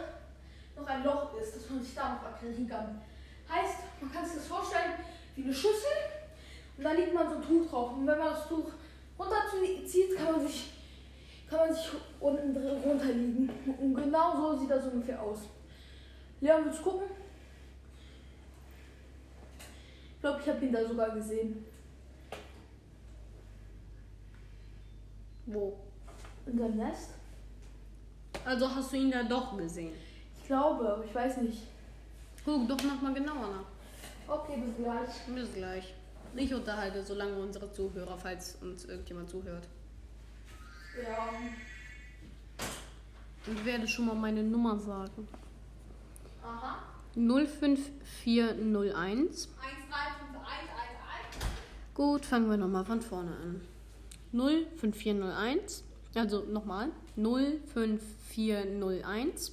Speaker 2: noch ein Loch ist, dass man sich da noch erkriegen kann. Heißt, man kann sich das vorstellen wie eine Schüssel und da liegt man so ein Tuch drauf. Und wenn man das Tuch runterzieht, kann man sich, kann man sich unten drin runterliegen. Und genau so sieht das ungefähr aus. Leon, willst du gucken? Ich glaube, ich habe ihn da sogar gesehen.
Speaker 1: Wo?
Speaker 2: In seinem Nest?
Speaker 1: Also hast du ihn da doch gesehen.
Speaker 2: Ich glaube, aber ich weiß nicht.
Speaker 1: Guck doch nochmal genauer nach.
Speaker 2: Okay, bis gleich.
Speaker 1: Bis gleich. Ich unterhalte so lange unsere Zuhörer, falls uns irgendjemand zuhört.
Speaker 2: Ja.
Speaker 1: Ich werde schon mal meine Nummer sagen.
Speaker 2: Aha.
Speaker 1: 05401.
Speaker 2: 1, 3, 5, 1, 1, 1.
Speaker 1: Gut, fangen wir nochmal von vorne an. 05401. Also nochmal. 05401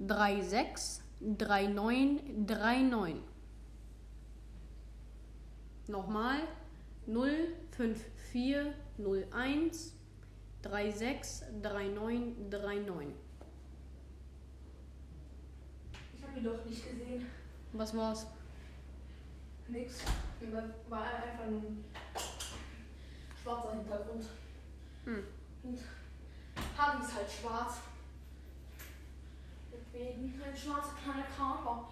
Speaker 1: 36 39 39. Nochmal. 05401 36 39 39.
Speaker 2: Ihn doch nicht gesehen.
Speaker 1: Was war's?
Speaker 2: Nix. Da war einfach nur ein schwarzer Hintergrund.
Speaker 1: Hm.
Speaker 2: Und Harry ist halt schwarz. wegen ein schwarzer kleiner Kater.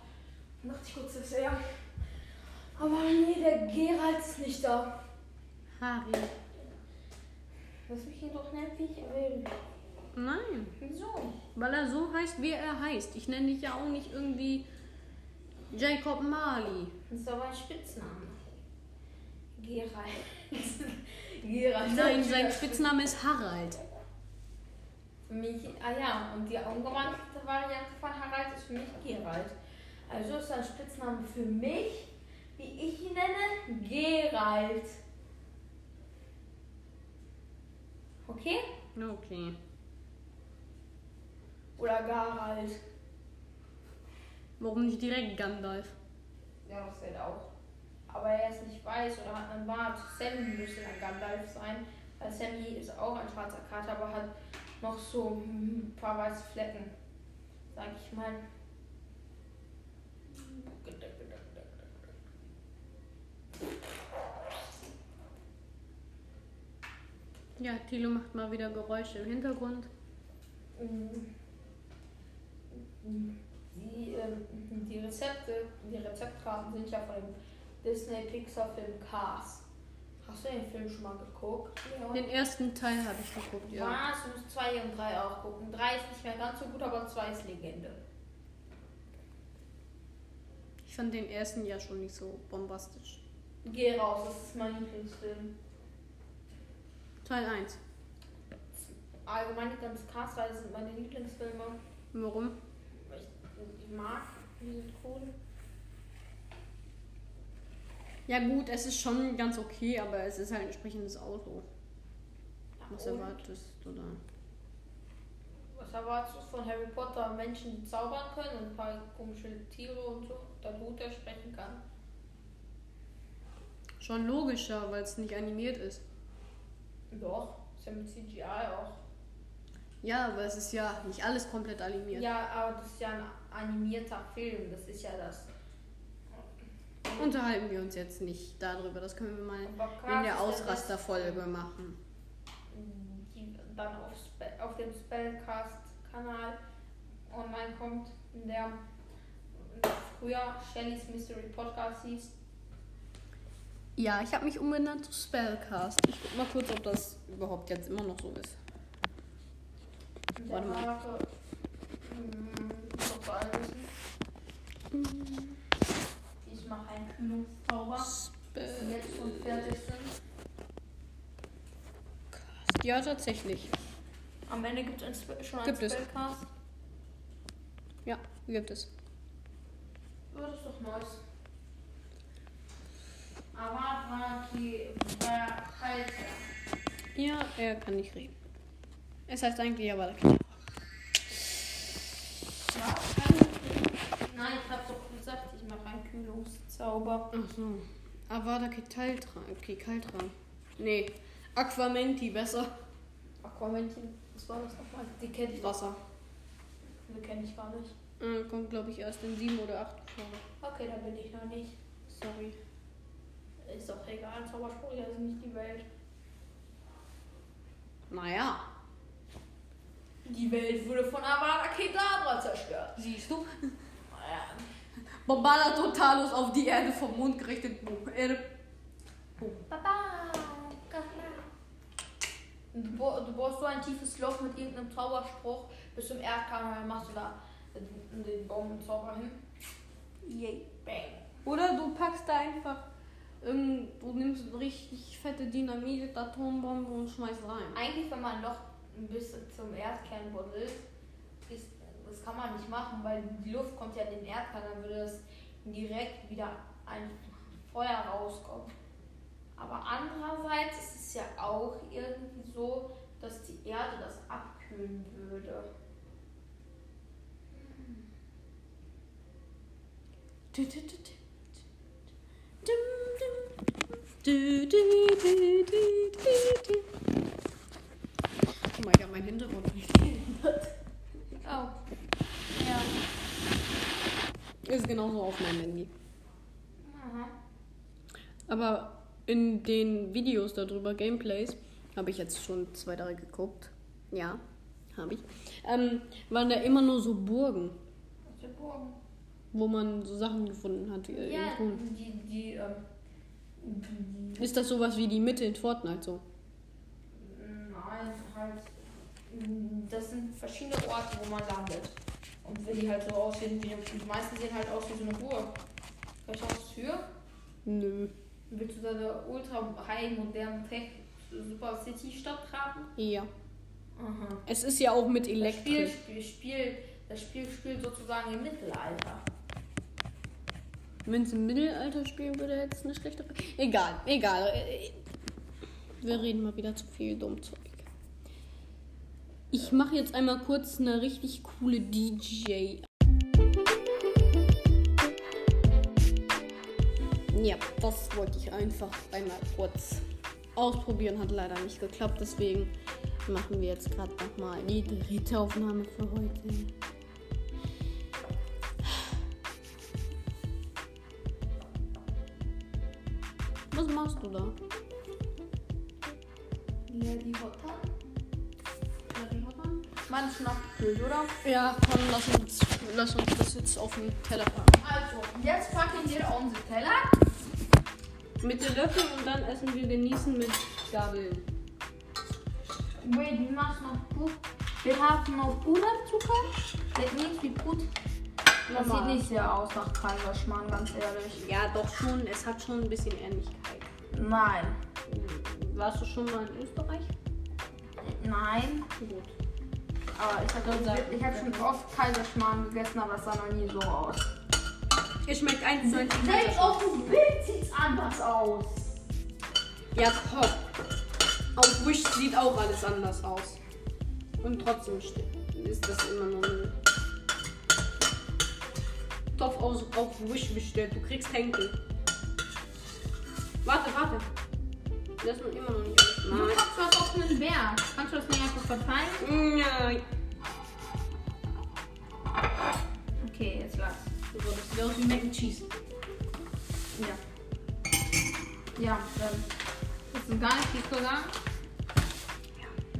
Speaker 2: Dann dachte ich kurz, das ist er. Aber nee, der Gerald ist nicht da.
Speaker 1: Harry.
Speaker 2: Lass mich ihn doch nennen, wie ich will.
Speaker 1: Nein.
Speaker 2: Wieso?
Speaker 1: Weil er so heißt, wie er heißt. Ich nenne dich ja auch nicht irgendwie Jacob Marley.
Speaker 2: Das ist aber ein Spitzname. Gerald. <laughs> Gerald.
Speaker 1: Nein, sein Spitzname ist Harald.
Speaker 2: Für mich, ah ja, und die umgewandelte Variante von Harald ist für mich Gerald. Also ist ein Spitzname für mich, wie ich ihn nenne, Gerald. Okay?
Speaker 1: Okay.
Speaker 2: Oder Garald.
Speaker 1: Warum nicht direkt Gandalf?
Speaker 2: Ja, das geht auch. Aber er ist nicht weiß oder hat einen Bart. Sammy müsste ein Gandalf sein. Weil Sammy ist auch ein schwarzer Kater, aber hat noch so ein paar weiße Flecken. Sag ich mal.
Speaker 1: Ja, Tilo macht mal wieder Geräusche im Hintergrund.
Speaker 2: Die, ähm, die Rezepte, die Rezeptkarten sind ja von dem Disney Pixar Film Cars. Hast du den Film schon mal geguckt? Leon?
Speaker 1: Den ersten Teil habe ich geguckt, ja.
Speaker 2: Was? Du musst 2 und 3 auch gucken. 3 ist nicht mehr ganz so gut, aber 2 ist Legende.
Speaker 1: Ich fand den ersten ja schon nicht so bombastisch.
Speaker 2: Geh raus, das ist mein Lieblingsfilm.
Speaker 1: Teil 1.
Speaker 2: Allgemein die ganzen Cars-Reihe sind meine Lieblingsfilme.
Speaker 1: Warum?
Speaker 2: Ich, mag, die sind cool.
Speaker 1: Ja gut, es ist schon ganz okay, aber es ist halt ein entsprechendes Auto. Was
Speaker 2: und
Speaker 1: erwartest du da?
Speaker 2: Was erwartest du von Harry Potter? Menschen, die zaubern können und ein paar komische Tiere und so, Hut, der sprechen kann.
Speaker 1: Schon logischer, weil es nicht animiert ist.
Speaker 2: Doch, ist ja mit CGI auch.
Speaker 1: Ja, aber es ist ja nicht alles komplett animiert.
Speaker 2: Ja, aber das ist ja ein animierter Film. Das ist ja das.
Speaker 1: Unterhalten wir uns jetzt nicht darüber. Das können wir mal in der Ausrasterfolge machen.
Speaker 2: die dann auf, Spe auf dem Spellcast-Kanal online kommt, in der früher Shellys Mystery Podcast hieß.
Speaker 1: Ja, ich habe mich umbenannt zu Spellcast. Ich guck mal kurz, ob das überhaupt jetzt immer noch so ist. Warte mal.
Speaker 2: Marke, wissen. Ich mache einen Kühlungszauber, die jetzt schon fertig sind.
Speaker 1: Ja, tatsächlich.
Speaker 2: Am Ende gibt es schon einen
Speaker 1: Gibt es.
Speaker 2: Spellcast.
Speaker 1: Ja, gibt es.
Speaker 2: Oh, das ist doch nice.
Speaker 1: Ja, er kann nicht reden. Es heißt eigentlich aber der
Speaker 2: Nein, ich hab doch gesagt, ich mache einen Kühlungszauber.
Speaker 1: Ach so. Avada Kedavra. Okay, Kaltra. Nee. Aquamenti, besser.
Speaker 2: Aquamentin, was war das nochmal? Die kenne ich.
Speaker 1: Wasser.
Speaker 2: Die kenne ich gar nicht.
Speaker 1: Äh, kommt, glaube ich, erst in sieben oder acht Folgen.
Speaker 2: Okay, da bin ich noch nicht.
Speaker 1: Sorry.
Speaker 2: Ist doch egal, Zaubersprüche ist nicht die Welt.
Speaker 1: Naja.
Speaker 2: Die Welt wurde von Avada Kedavra zerstört.
Speaker 1: Siehst du?
Speaker 2: Naja.
Speaker 1: Bombala Totalus auf die Erde vom Mond gerichtet. Boom. Erde.
Speaker 2: Baba. Und Du, bohr- du bohrst so ein tiefes Loch mit irgendeinem Zauberspruch bis zum Erdkern und dann machst du da den, den Bombenzauber hin.
Speaker 1: Yay.
Speaker 2: Bang.
Speaker 1: Oder du packst da einfach. irgend- Du nimmst eine richtig fette Dynamit, Atombombe und schmeißt rein.
Speaker 2: Eigentlich, wenn man ein Loch bis zum Erdkern buddelt, ist, das kann man nicht machen, weil die Luft kommt ja in den Erdkern, dann würde es direkt wieder ein Feuer rauskommen. Aber andererseits ist es ja auch irgendwie so, dass die Erde das abkühlen würde.
Speaker 1: Du, du, du, du. Du, du, du, du, du. Oh mein Gott, mein Hintergrund geändert.
Speaker 2: Oh. Ja.
Speaker 1: Ist genauso auf meinem Handy.
Speaker 2: Aha.
Speaker 1: Aber in den Videos darüber, Gameplays, habe ich jetzt schon zwei, drei geguckt. Ja, habe ich. Ähm, waren da immer nur so Burgen.
Speaker 2: aus der Burg.
Speaker 1: Wo man so Sachen gefunden hat. Äh,
Speaker 2: Ja,
Speaker 1: Ton.
Speaker 2: die, die, ähm, die,
Speaker 1: Ist das sowas wie die Mitte in Fortnite so?
Speaker 2: Halt, mm, das sind verschiedene Orte, wo man landet. Und wie die halt so aussehen, wie, die meisten sehen halt aus wie so eine Burg. Kann ich auch Tür?
Speaker 1: Nö.
Speaker 2: Willst du da eine ultra high moderne Tech Super City Stadt haben?
Speaker 1: Ja.
Speaker 2: Aha.
Speaker 1: Es ist ja auch mit
Speaker 2: Das Spiel,
Speaker 1: Elektrik.
Speaker 2: Spiel, Spiel, das Spiel spielt sozusagen im Mittelalter.
Speaker 1: Wenn es im Mittelalter spielen würde, hätte es eine schlechtere. Egal, egal. Wir reden mal wieder zu viel Dummzeug. Ich mache jetzt einmal kurz eine richtig coole DJ. Ja, das wollte ich einfach einmal kurz ausprobieren. Hat leider nicht geklappt, deswegen machen wir jetzt gerade nochmal die dritte Aufnahme für heute. Was machst du da?
Speaker 2: Ja, die Hotter. Mann, schon abgekühlt, oder?
Speaker 1: Ja, komm, lass uns, lass uns das jetzt auf den Teller packen.
Speaker 2: Also, jetzt packen wir unsere Teller.
Speaker 1: Mit den Löffeln und dann essen wir genießen mit Gabeln.
Speaker 2: Wait, we must not put. Wir haben noch Puderzucker. That means we put. Das sieht nicht sehr aus nach Kaiserschmarrn, ganz ehrlich.
Speaker 1: Ja, doch schon. Es hat schon ein bisschen Ähnlichkeit.
Speaker 2: Nein.
Speaker 1: Warst du schon mal in Österreich?
Speaker 2: Nein.
Speaker 1: Gut.
Speaker 2: Aber ich habe ich hab schon oft Kaiserschmarrn gegessen, aber es sah noch nie so aus.
Speaker 1: Es schmeckt eins zu eins wie
Speaker 2: Selbst
Speaker 1: Kaiserschmarrn.
Speaker 2: auf dem Bild sieht's anders aus.
Speaker 1: Ja, komm. Auf Wish sieht auch alles anders aus. Und trotzdem ist das immer nur Müll. Topf aus, auf Wish bestellt. Du kriegst Henkel. Warte, warte. Lass mal immer noch nicht.
Speaker 2: Du hast was auf einen Bär. Kannst du das nicht einfach verteilen?
Speaker 1: Nein.
Speaker 2: Okay, jetzt lass.
Speaker 1: So, das sieht aus wie Mac and Cheese.
Speaker 2: Ja. Ja, dann. Das ist gar nicht viel gegangen.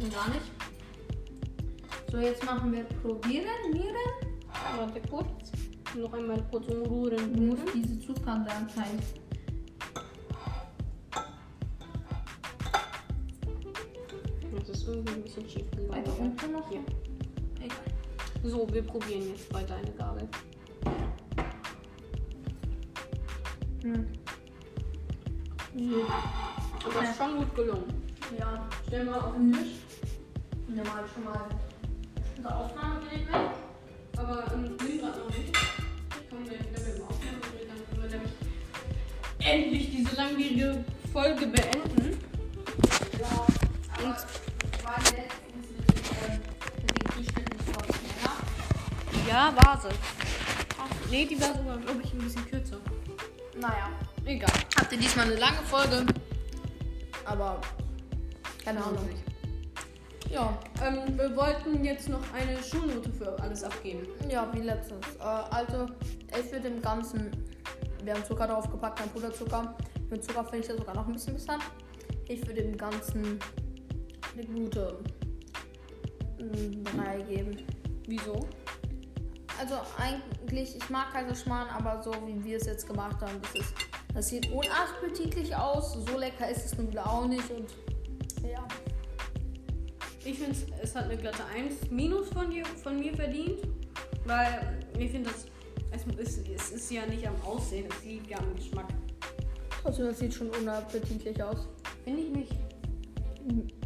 Speaker 2: Ja. Gar nicht. So, jetzt machen wir probieren. Miren.
Speaker 1: Warte kurz. Noch einmal kurz umrühren.
Speaker 2: Du musst diese Zucker da zeigen.
Speaker 1: Irgendwie ein bisschen schief gelaufen.
Speaker 2: Weiter unten noch?
Speaker 1: Hier.
Speaker 2: Egal.
Speaker 1: So, wir probieren jetzt weiter eine Gabel.
Speaker 2: Hm.
Speaker 1: Aber ist schon gut gelungen.
Speaker 2: Ja.
Speaker 1: Stell mal auf den Tisch.
Speaker 2: Ja, mal schon mal unser Aufnahmegerät weg.
Speaker 1: Aber ähm, nimm noch nicht. Ich komme gleich wieder mit dem Aufnahmegerät, dann können wir nämlich endlich diese langwierige Folge beenden.
Speaker 2: Ja, war
Speaker 1: sie. Nee, die war sogar, glaube ich, ein bisschen kürzer.
Speaker 2: Naja.
Speaker 1: Egal.
Speaker 2: Habt ihr diesmal eine lange Folge? Aber keine Ahnung. Ja,
Speaker 1: Ähm, wir wollten jetzt noch eine Schulnote für alles abgeben.
Speaker 2: ja, wie letztens. Äh, also, ich würde dem Ganzen, wir haben Zucker draufgepackt, kein Puderzucker. Mit Zucker finde ich das sogar noch ein bisschen besser. Ich würde dem Ganzen eine gute 3 geben.
Speaker 1: Wieso?
Speaker 2: Also eigentlich, ich mag Kaiserschmarrn, aber so wie wir es jetzt gemacht haben, das, ist, das sieht unappetitlich aus. So lecker ist es nun wieder auch nicht. Und ja,
Speaker 1: Ich finde, es hat eine glatte 1 minus von, dir, von mir verdient. Weil ich finde, es ist, es ist ja nicht am Aussehen, es liegt ja am Geschmack.
Speaker 2: trotzdem, das sieht schon unappetitlich aus.
Speaker 1: Finde ich nicht.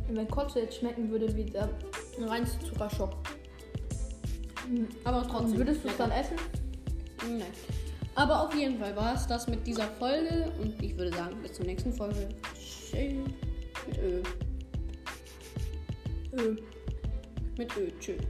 Speaker 2: Wenn Kotze jetzt schmecken würde wie der reinste Zuckerschock.
Speaker 1: Aber trotzdem.
Speaker 2: Würdest du es dann essen?
Speaker 1: Nein. Aber auf jeden Fall war es das mit dieser Folge. Und ich würde sagen, bis zur nächsten Folge. Tschüss. Mit Ö.
Speaker 2: Ö.
Speaker 1: Mit Ö. Tschüss.